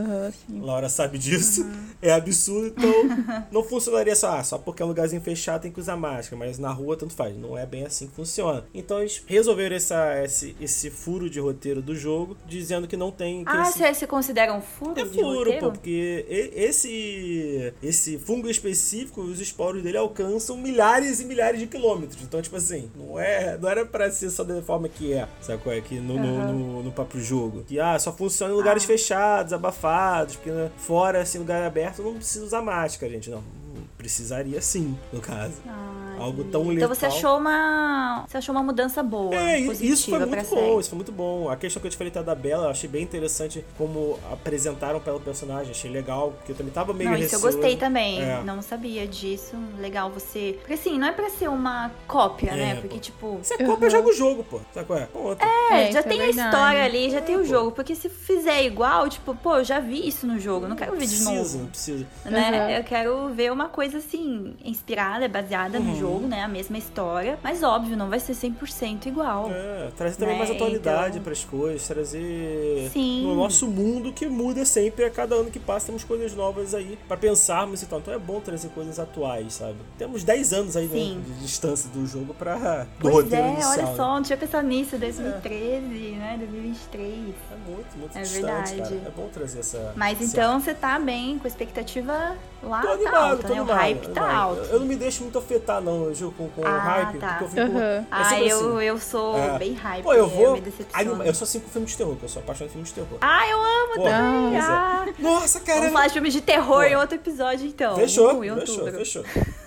Sim. Laura sabe disso. É absurdo, então não funcionaria só, ah, só porque é um lugarzinho fechado tem que usar máscara, mas na rua tanto faz. Não é bem assim que funciona. Então eles resolveram essa, esse, esse furo de roteiro do jogo, dizendo que não tem. Que Ah, esse- você, você considera um furo é furo, pô, porque esse, esse fungo específico, os esporos dele alcançam milhares e milhares de quilômetros. Então, tipo assim, não, é, não era pra ser só da forma que é, sabe qual é? Que no, no, no, no próprio jogo. Que, ah, só funciona em lugares Ah. fechados, abafados, porque né, fora, assim, lugar aberto, não precisa usar máscara, gente, não. Precisaria sim, no caso. Ah, Algo tão Então você achou uma. Você achou uma mudança boa. É, positiva isso foi muito série. bom, isso foi muito bom. A questão que eu te falei tá, da Bela, eu achei bem interessante como apresentaram pelo personagem, achei legal, porque eu também tava meio Não, isso eu gostei também. É. Não sabia disso. Legal você. Porque assim, não é pra ser uma cópia, É, né? pô. Porque, tipo. Se é cópia, joga o jogo, pô. Sabe qual é? Ponto. É, É, já é tem a verdade. história ali, já tem o pô. jogo. Porque se fizer igual, tipo, pô, eu já vi isso no jogo. Não quero ver de precisa, novo. não precisa. Né? Uhum. Eu quero ver uma coisa assim, inspirada, baseada Uhum. no jogo, né? A mesma história. Mas óbvio, não vai ser 100% igual. É, trazer também Né, mais atualidade então- pras coisas, trazer Sim. no nosso mundo que muda sempre, a cada ano que passa temos coisas novas aí pra pensarmos e tal. Então é bom trazer coisas atuais, sabe? Temos 10 anos aí, né, de distância do jogo pra do Pois roteiro é, inicial. olha né? só, não tinha pensado nisso, 2013, né? 2023. É muito, muito É distante, verdade. cara. É bom trazer essa Mas esse então você tá bem, com a expectativa lá Tô tá animado, alta, tô né? Animado. Hype tá animado. alto. Eu, eu não me deixo muito afetar, não, Gil, com, com o Ah, hype, tá. porque eu fico. Uhum. é Ah, eu, assim. eu sou É. bem hype. Pô, eu vou. anima- Eu sou assim com filme de terror, que eu sou apaixonado por filme de terror. Ah, eu amo Pô, também. é. Ah, Nossa, cara. vamos falar de filmes de terror Pô. em outro episódio, então. Fechou, Uh, em fechou, outubro. fechou.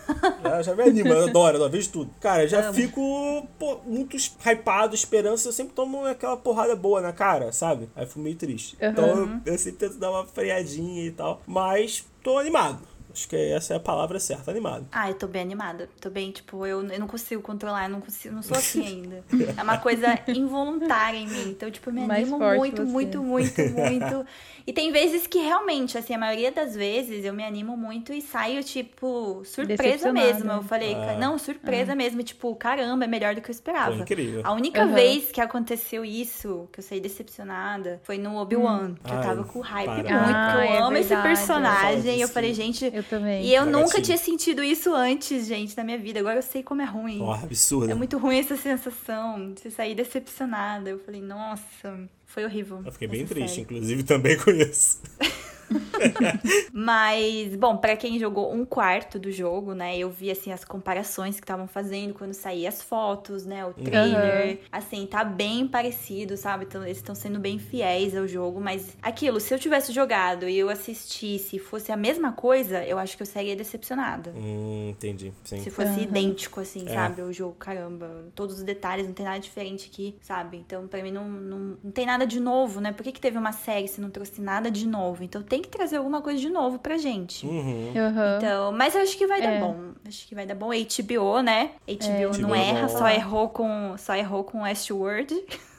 Já, já me anima, eu adoro, eu vejo tudo. Cara, já Amo. fico pô, muito hypado, esperança. Eu sempre tomo aquela porrada boa na cara, sabe? Aí eu fico meio triste. Uhum. Então eu, eu sempre tento dar uma freadinha e tal. Mas tô animado. Acho que essa é a palavra certa, animado. Ah, eu tô bem animada. Tô bem, tipo, eu, eu não consigo controlar, eu não consigo, não sou assim ainda. É uma coisa involuntária em mim. Então, tipo, eu me Mais animo muito, você. muito, muito, muito. E tem vezes que realmente, assim, a maioria das vezes eu me animo muito e saio, tipo, surpresa mesmo. Eu falei, Ah. não, surpresa mesmo. Tipo, caramba, é melhor do que eu esperava. incrível. A única Uhum. vez que aconteceu isso, que eu saí decepcionada, foi no Obi-Wan. Que eu Ai, tava com hype para. muito, Ah, porque eu é amo esse verdade. Fala personagem. eu falei, gente, Eu também. e eu nunca tinha sentido isso antes, gente, na minha vida. Agora eu sei como é ruim. Ó, absurdo. É muito ruim essa sensação de você sair decepcionada. Eu falei, nossa, foi horrível. Eu fiquei bem triste, série. inclusive, também com isso. Mas, bom, pra quem jogou um quarto do jogo, né? Eu vi, assim, as comparações que estavam fazendo quando saía as fotos, né? O trailer. Assim, tá bem parecido, sabe? Então, eles estão sendo bem fiéis ao jogo. Mas, aquilo, se eu tivesse jogado e eu assistisse e fosse a mesma coisa, eu acho que eu sairia decepcionada. Hum, entendi. Sim. Se fosse Aham. idêntico, assim, É. sabe? O jogo, caramba. Todos os detalhes, não tem nada diferente aqui, sabe? Então, pra mim, não, não, não tem nada de novo, né? Por que, que teve uma série se não trouxe nada de novo? Então, tem que trazer alguma coisa de novo pra gente. Uhum. Então, mas eu acho que vai dar É. bom. Acho que vai dar bom. HBO, né? HBO não HBO erra, bom. só errou com só errou com Westworld.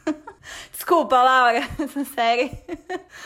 Desculpa, Laura, essa série.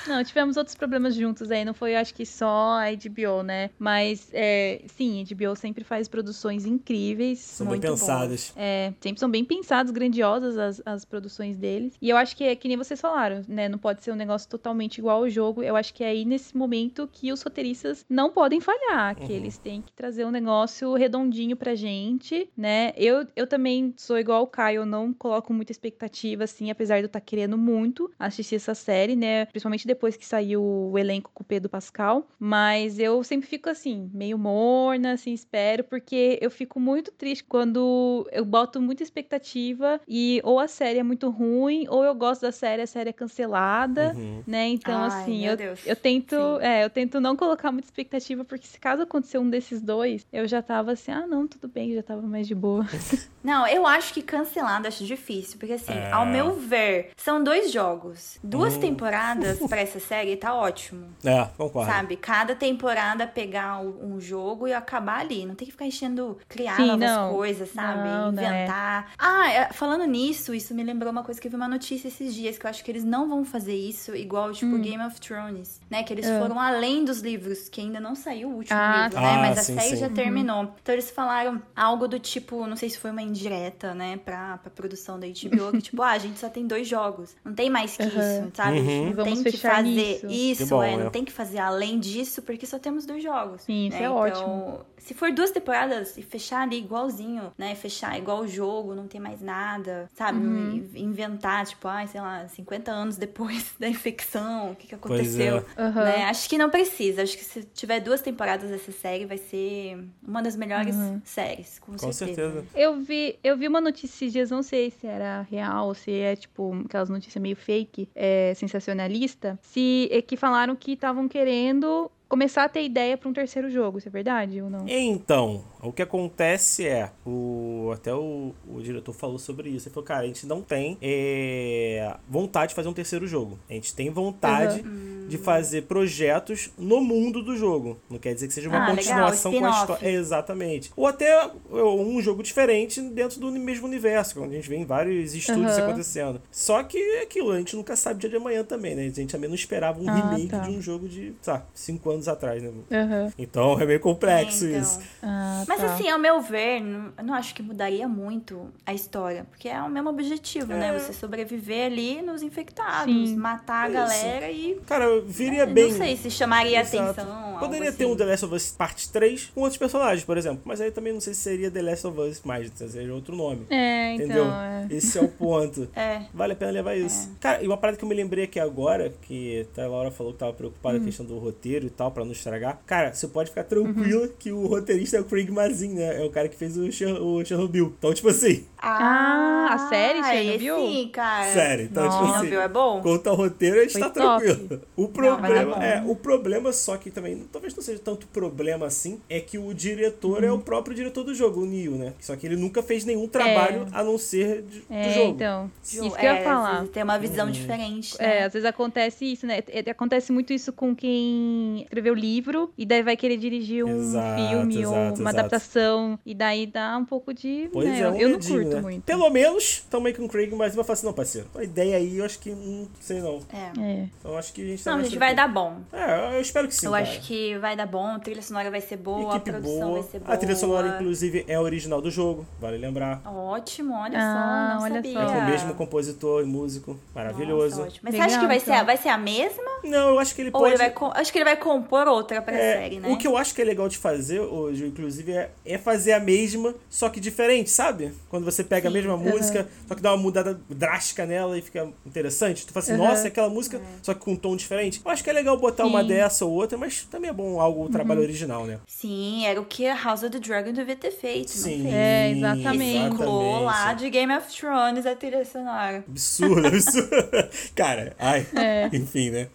Não, tivemos outros problemas juntos aí, não foi, acho que só a HBO, né? Mas, é, sim, a HBO sempre faz produções incríveis. São bem pensadas. É, sempre são bem pensadas, grandiosas as, as produções deles. E eu acho que é que nem vocês falaram, né? Não pode ser um negócio totalmente igual ao jogo. Eu acho que é aí nesse momento que os roteiristas não podem falhar, que Uhum. eles têm que trazer um negócio redondinho pra gente, né? Eu, eu também sou igual o Caio, eu não coloco muita expectativa, assim, apesar de Eduardo tá querendo muito assistir essa série, né? Principalmente depois que saiu o elenco com o Pedro Pascal. Mas eu sempre fico assim, meio morna, assim, espero, porque eu fico muito triste quando eu boto muita expectativa e ou a série é muito ruim, ou eu gosto da série, a série é cancelada, Uhum. né? Então, Ai, assim, eu, Deus. eu tento, Sim. é, eu tento não colocar muita expectativa, porque se caso acontecer um desses dois, eu já tava assim, ah, não, tudo bem, já tava mais de boa. Não, eu acho que cancelado acho difícil, porque assim, É. ao meu ver, são dois jogos. Duas Hum. temporadas pra essa série tá ótimo. É, concordo. Sabe? Cada temporada pegar um jogo e acabar ali. Não tem que ficar enchendo, criar Sim, novas não. coisas, sabe? Não, não é. Inventar. Ah, é, falando nisso, isso me lembrou uma coisa que eu vi uma notícia esses dias, que eu acho que eles não vão fazer isso igual, tipo, Hum. Game of Thrones, né? Que eles É. foram além dos livros, que ainda não saiu o último Ah, livro, tá. né? Ah, Mas a sim, série sim. já Uhum. terminou. Então eles falaram algo do tipo, não sei se foi uma indireta, né, pra, pra produção da HBO, que tipo, ah, a gente só tem dois jogos. Não tem mais que Aham. isso, sabe? Uhum. Não Vamos tem que fazer nisso. isso, Que bom, é, não tem que fazer além disso, porque só temos dois jogos. Sim, isso né? é então, ótimo. Se for duas temporadas e fechar ali igualzinho, né? Fechar igual o jogo, não tem mais nada, sabe? Uhum. In- Inventar, tipo, ai, sei lá, 50 anos depois da infecção, o que, que Pois aconteceu. é. Aham. Né? Acho que não precisa. Acho que se tiver duas temporadas dessa série, vai ser uma das melhores Uhum. séries, com, Com certeza. Eu vi, eu vi uma notícia esses dias, não sei se era real ou se é tipo aquelas notícias meio fake, é, sensacionalista, se é que falaram que estavam querendo começar a ter ideia pra um terceiro jogo, isso é verdade ou não? Então, o que acontece é, o, até o, o diretor falou sobre isso. Ele falou, cara, a gente não tem é, vontade de fazer um terceiro jogo. A gente tem vontade de fazer projetos no mundo do jogo. Não quer dizer que seja uma Ah, legal, continuação com a história. Exatamente. Ou até um jogo diferente dentro do mesmo universo, onde a gente vê em vários estúdios Aham. acontecendo. Só que é aquilo, a gente nunca sabe dia de amanhã também, né? A gente também não esperava um Ah, remake tá. de um jogo de, sabe, cinco anos atrás, né? Aham. Então é meio complexo É, então. isso. Ah, Mas assim, ao meu ver, não- eu não acho que mudaria muito a história. Porque é o mesmo objetivo, né? É. Você sobreviver ali nos infectados, Sim. matar a Isso. galera e. Cara, viria É, bem. Não sei se chamaria Exato. atenção. algo Poderia ter assim. um The Last of Us Parte 3 com outros personagens, por exemplo. Mas aí também não sei se seria The Last of Us mais, seria outro nome. É, então. Entendeu? é. Esse é o ponto. É. Vale a pena levar isso. Cara, e uma parada que eu me lembrei aqui agora, que até a Laura falou que tava preocupada Hum. com a questão do roteiro e tal, pra não estragar. Cara, você pode ficar tranquila Uhum. que o roteirista é o Craig Mazin, né? É o cara que fez o, Cher o Chernobyl. Então, tipo assim, Ah, a série Chernobyl? Sim, cara. sério. Então, tipo Nossa. assim, Chernobyl é bom? Quanto ao roteiro, a gente Foi tá top. tranquilo. O problema dar bom. é, o problema só que também, talvez não seja tanto problema assim, é que o diretor Uhum. é o próprio diretor do jogo, o Neil, né? Só que ele nunca fez nenhum trabalho a não ser de- do É, jogo. então. Isso que eu é, ia falar. Tem uma visão Uhum. diferente. É, né? às vezes acontece isso, né? É, Acontece muito isso com quem escreveu livro e daí vai querer dirigir um Exato, filme ou exato, uma exato. Adaptação e daí dá um pouco de. Pois né, é, eu- um eu não medinho, curto né? muito. Pelo menos, também com o Craig, mas vai falar assim, não, parceiro, a ideia aí, eu acho que, não sei não. É. É. Então acho que a gente tá Não, mais gente, vai dar bom. É, eu espero que sim, eu cara. acho que vai dar bom, a trilha sonora vai ser boa, Equipe a produção boa. vai ser boa. A trilha sonora, inclusive, é original do jogo, vale lembrar. Ótimo, olha Ah, só, não olha sabia. só. É com o mesmo compositor e músico. Maravilhoso. Nossa. Mas Legal, você acha que vai, ser, então. vai ser a mesma? Não, eu acho que ele Ou pode. ele vai, acho que ele vai compor outra pra É, série, né? O que eu acho que é legal de fazer hoje, inclusive, é, é fazer a mesma, só que diferente, sabe? Quando você pega a Sim. mesma música, só que dá uma mudada drástica nela e fica interessante. Tu fala assim, Uhum. nossa, é aquela música, só que com um tom diferente. Eu acho que é legal botar uma Sim. dessa ou outra, mas também é bom algo, o trabalho original, né? Sim, era o que a House of the Dragon devia ter feito, Sim. não fez? É, exatamente. Reciclou lá de Game of Thrones a trilha sonora. Absurdo, absurdo. Cara, ai, É. enfim, né?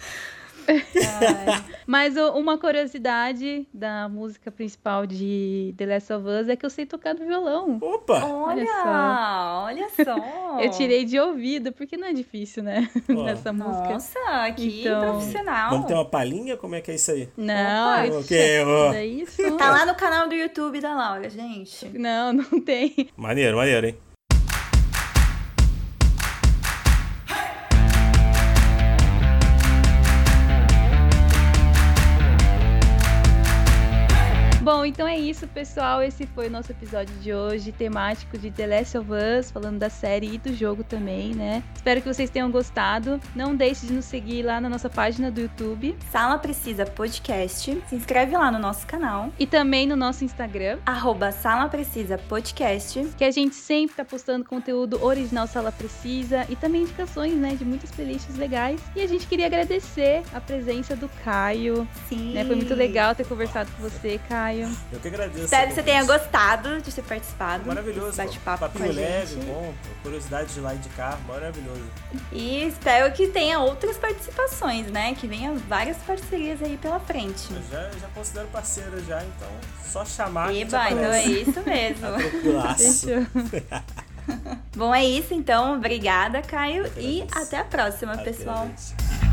Mas uma curiosidade da música principal de The Last of Us é que eu sei tocar no violão. Opa! olha, só. olha só. Eu tirei de ouvido, porque não é difícil, né? Ó. Nessa música. Nossa, que Então, profissional. Vamos ter uma palhinha? Como é que é isso aí? Não, Opa. isso, Ok, ó. é isso. Tá lá no canal do YouTube da Laura, gente. Não, não tem. Maneiro, maneiro, hein? Bom, então é isso, pessoal, esse foi o nosso episódio de hoje, temático de The Last of Us, falando da série e do jogo também, né? Espero que vocês tenham gostado. Não deixe de nos seguir lá na nossa página do YouTube. Sala Precisa Podcast. Se inscreve lá no nosso canal. E também no nosso Instagram. Arroba Sala Precisa Podcast. Que a gente sempre tá postando conteúdo original Sala Precisa e também indicações, né, de muitas playlists legais. E a gente queria agradecer a presença do Caio. Sim. Né? Foi muito legal ter conversado com você, Caio. Eu que agradeço. Espero que você tenha gostado de ter participado. Maravilhoso. Bate-papo com a leve, gente. bom. Curiosidade de lá e de cá, maravilhoso. E espero que tenha outras participações, né? Que venha várias parcerias aí pela frente. Eu já, já considero parceira já, então só chamar que Eba, então é isso mesmo. Bom, é isso então. Obrigada, Caio. E agradeço. até a próxima, Até, pessoal. gente.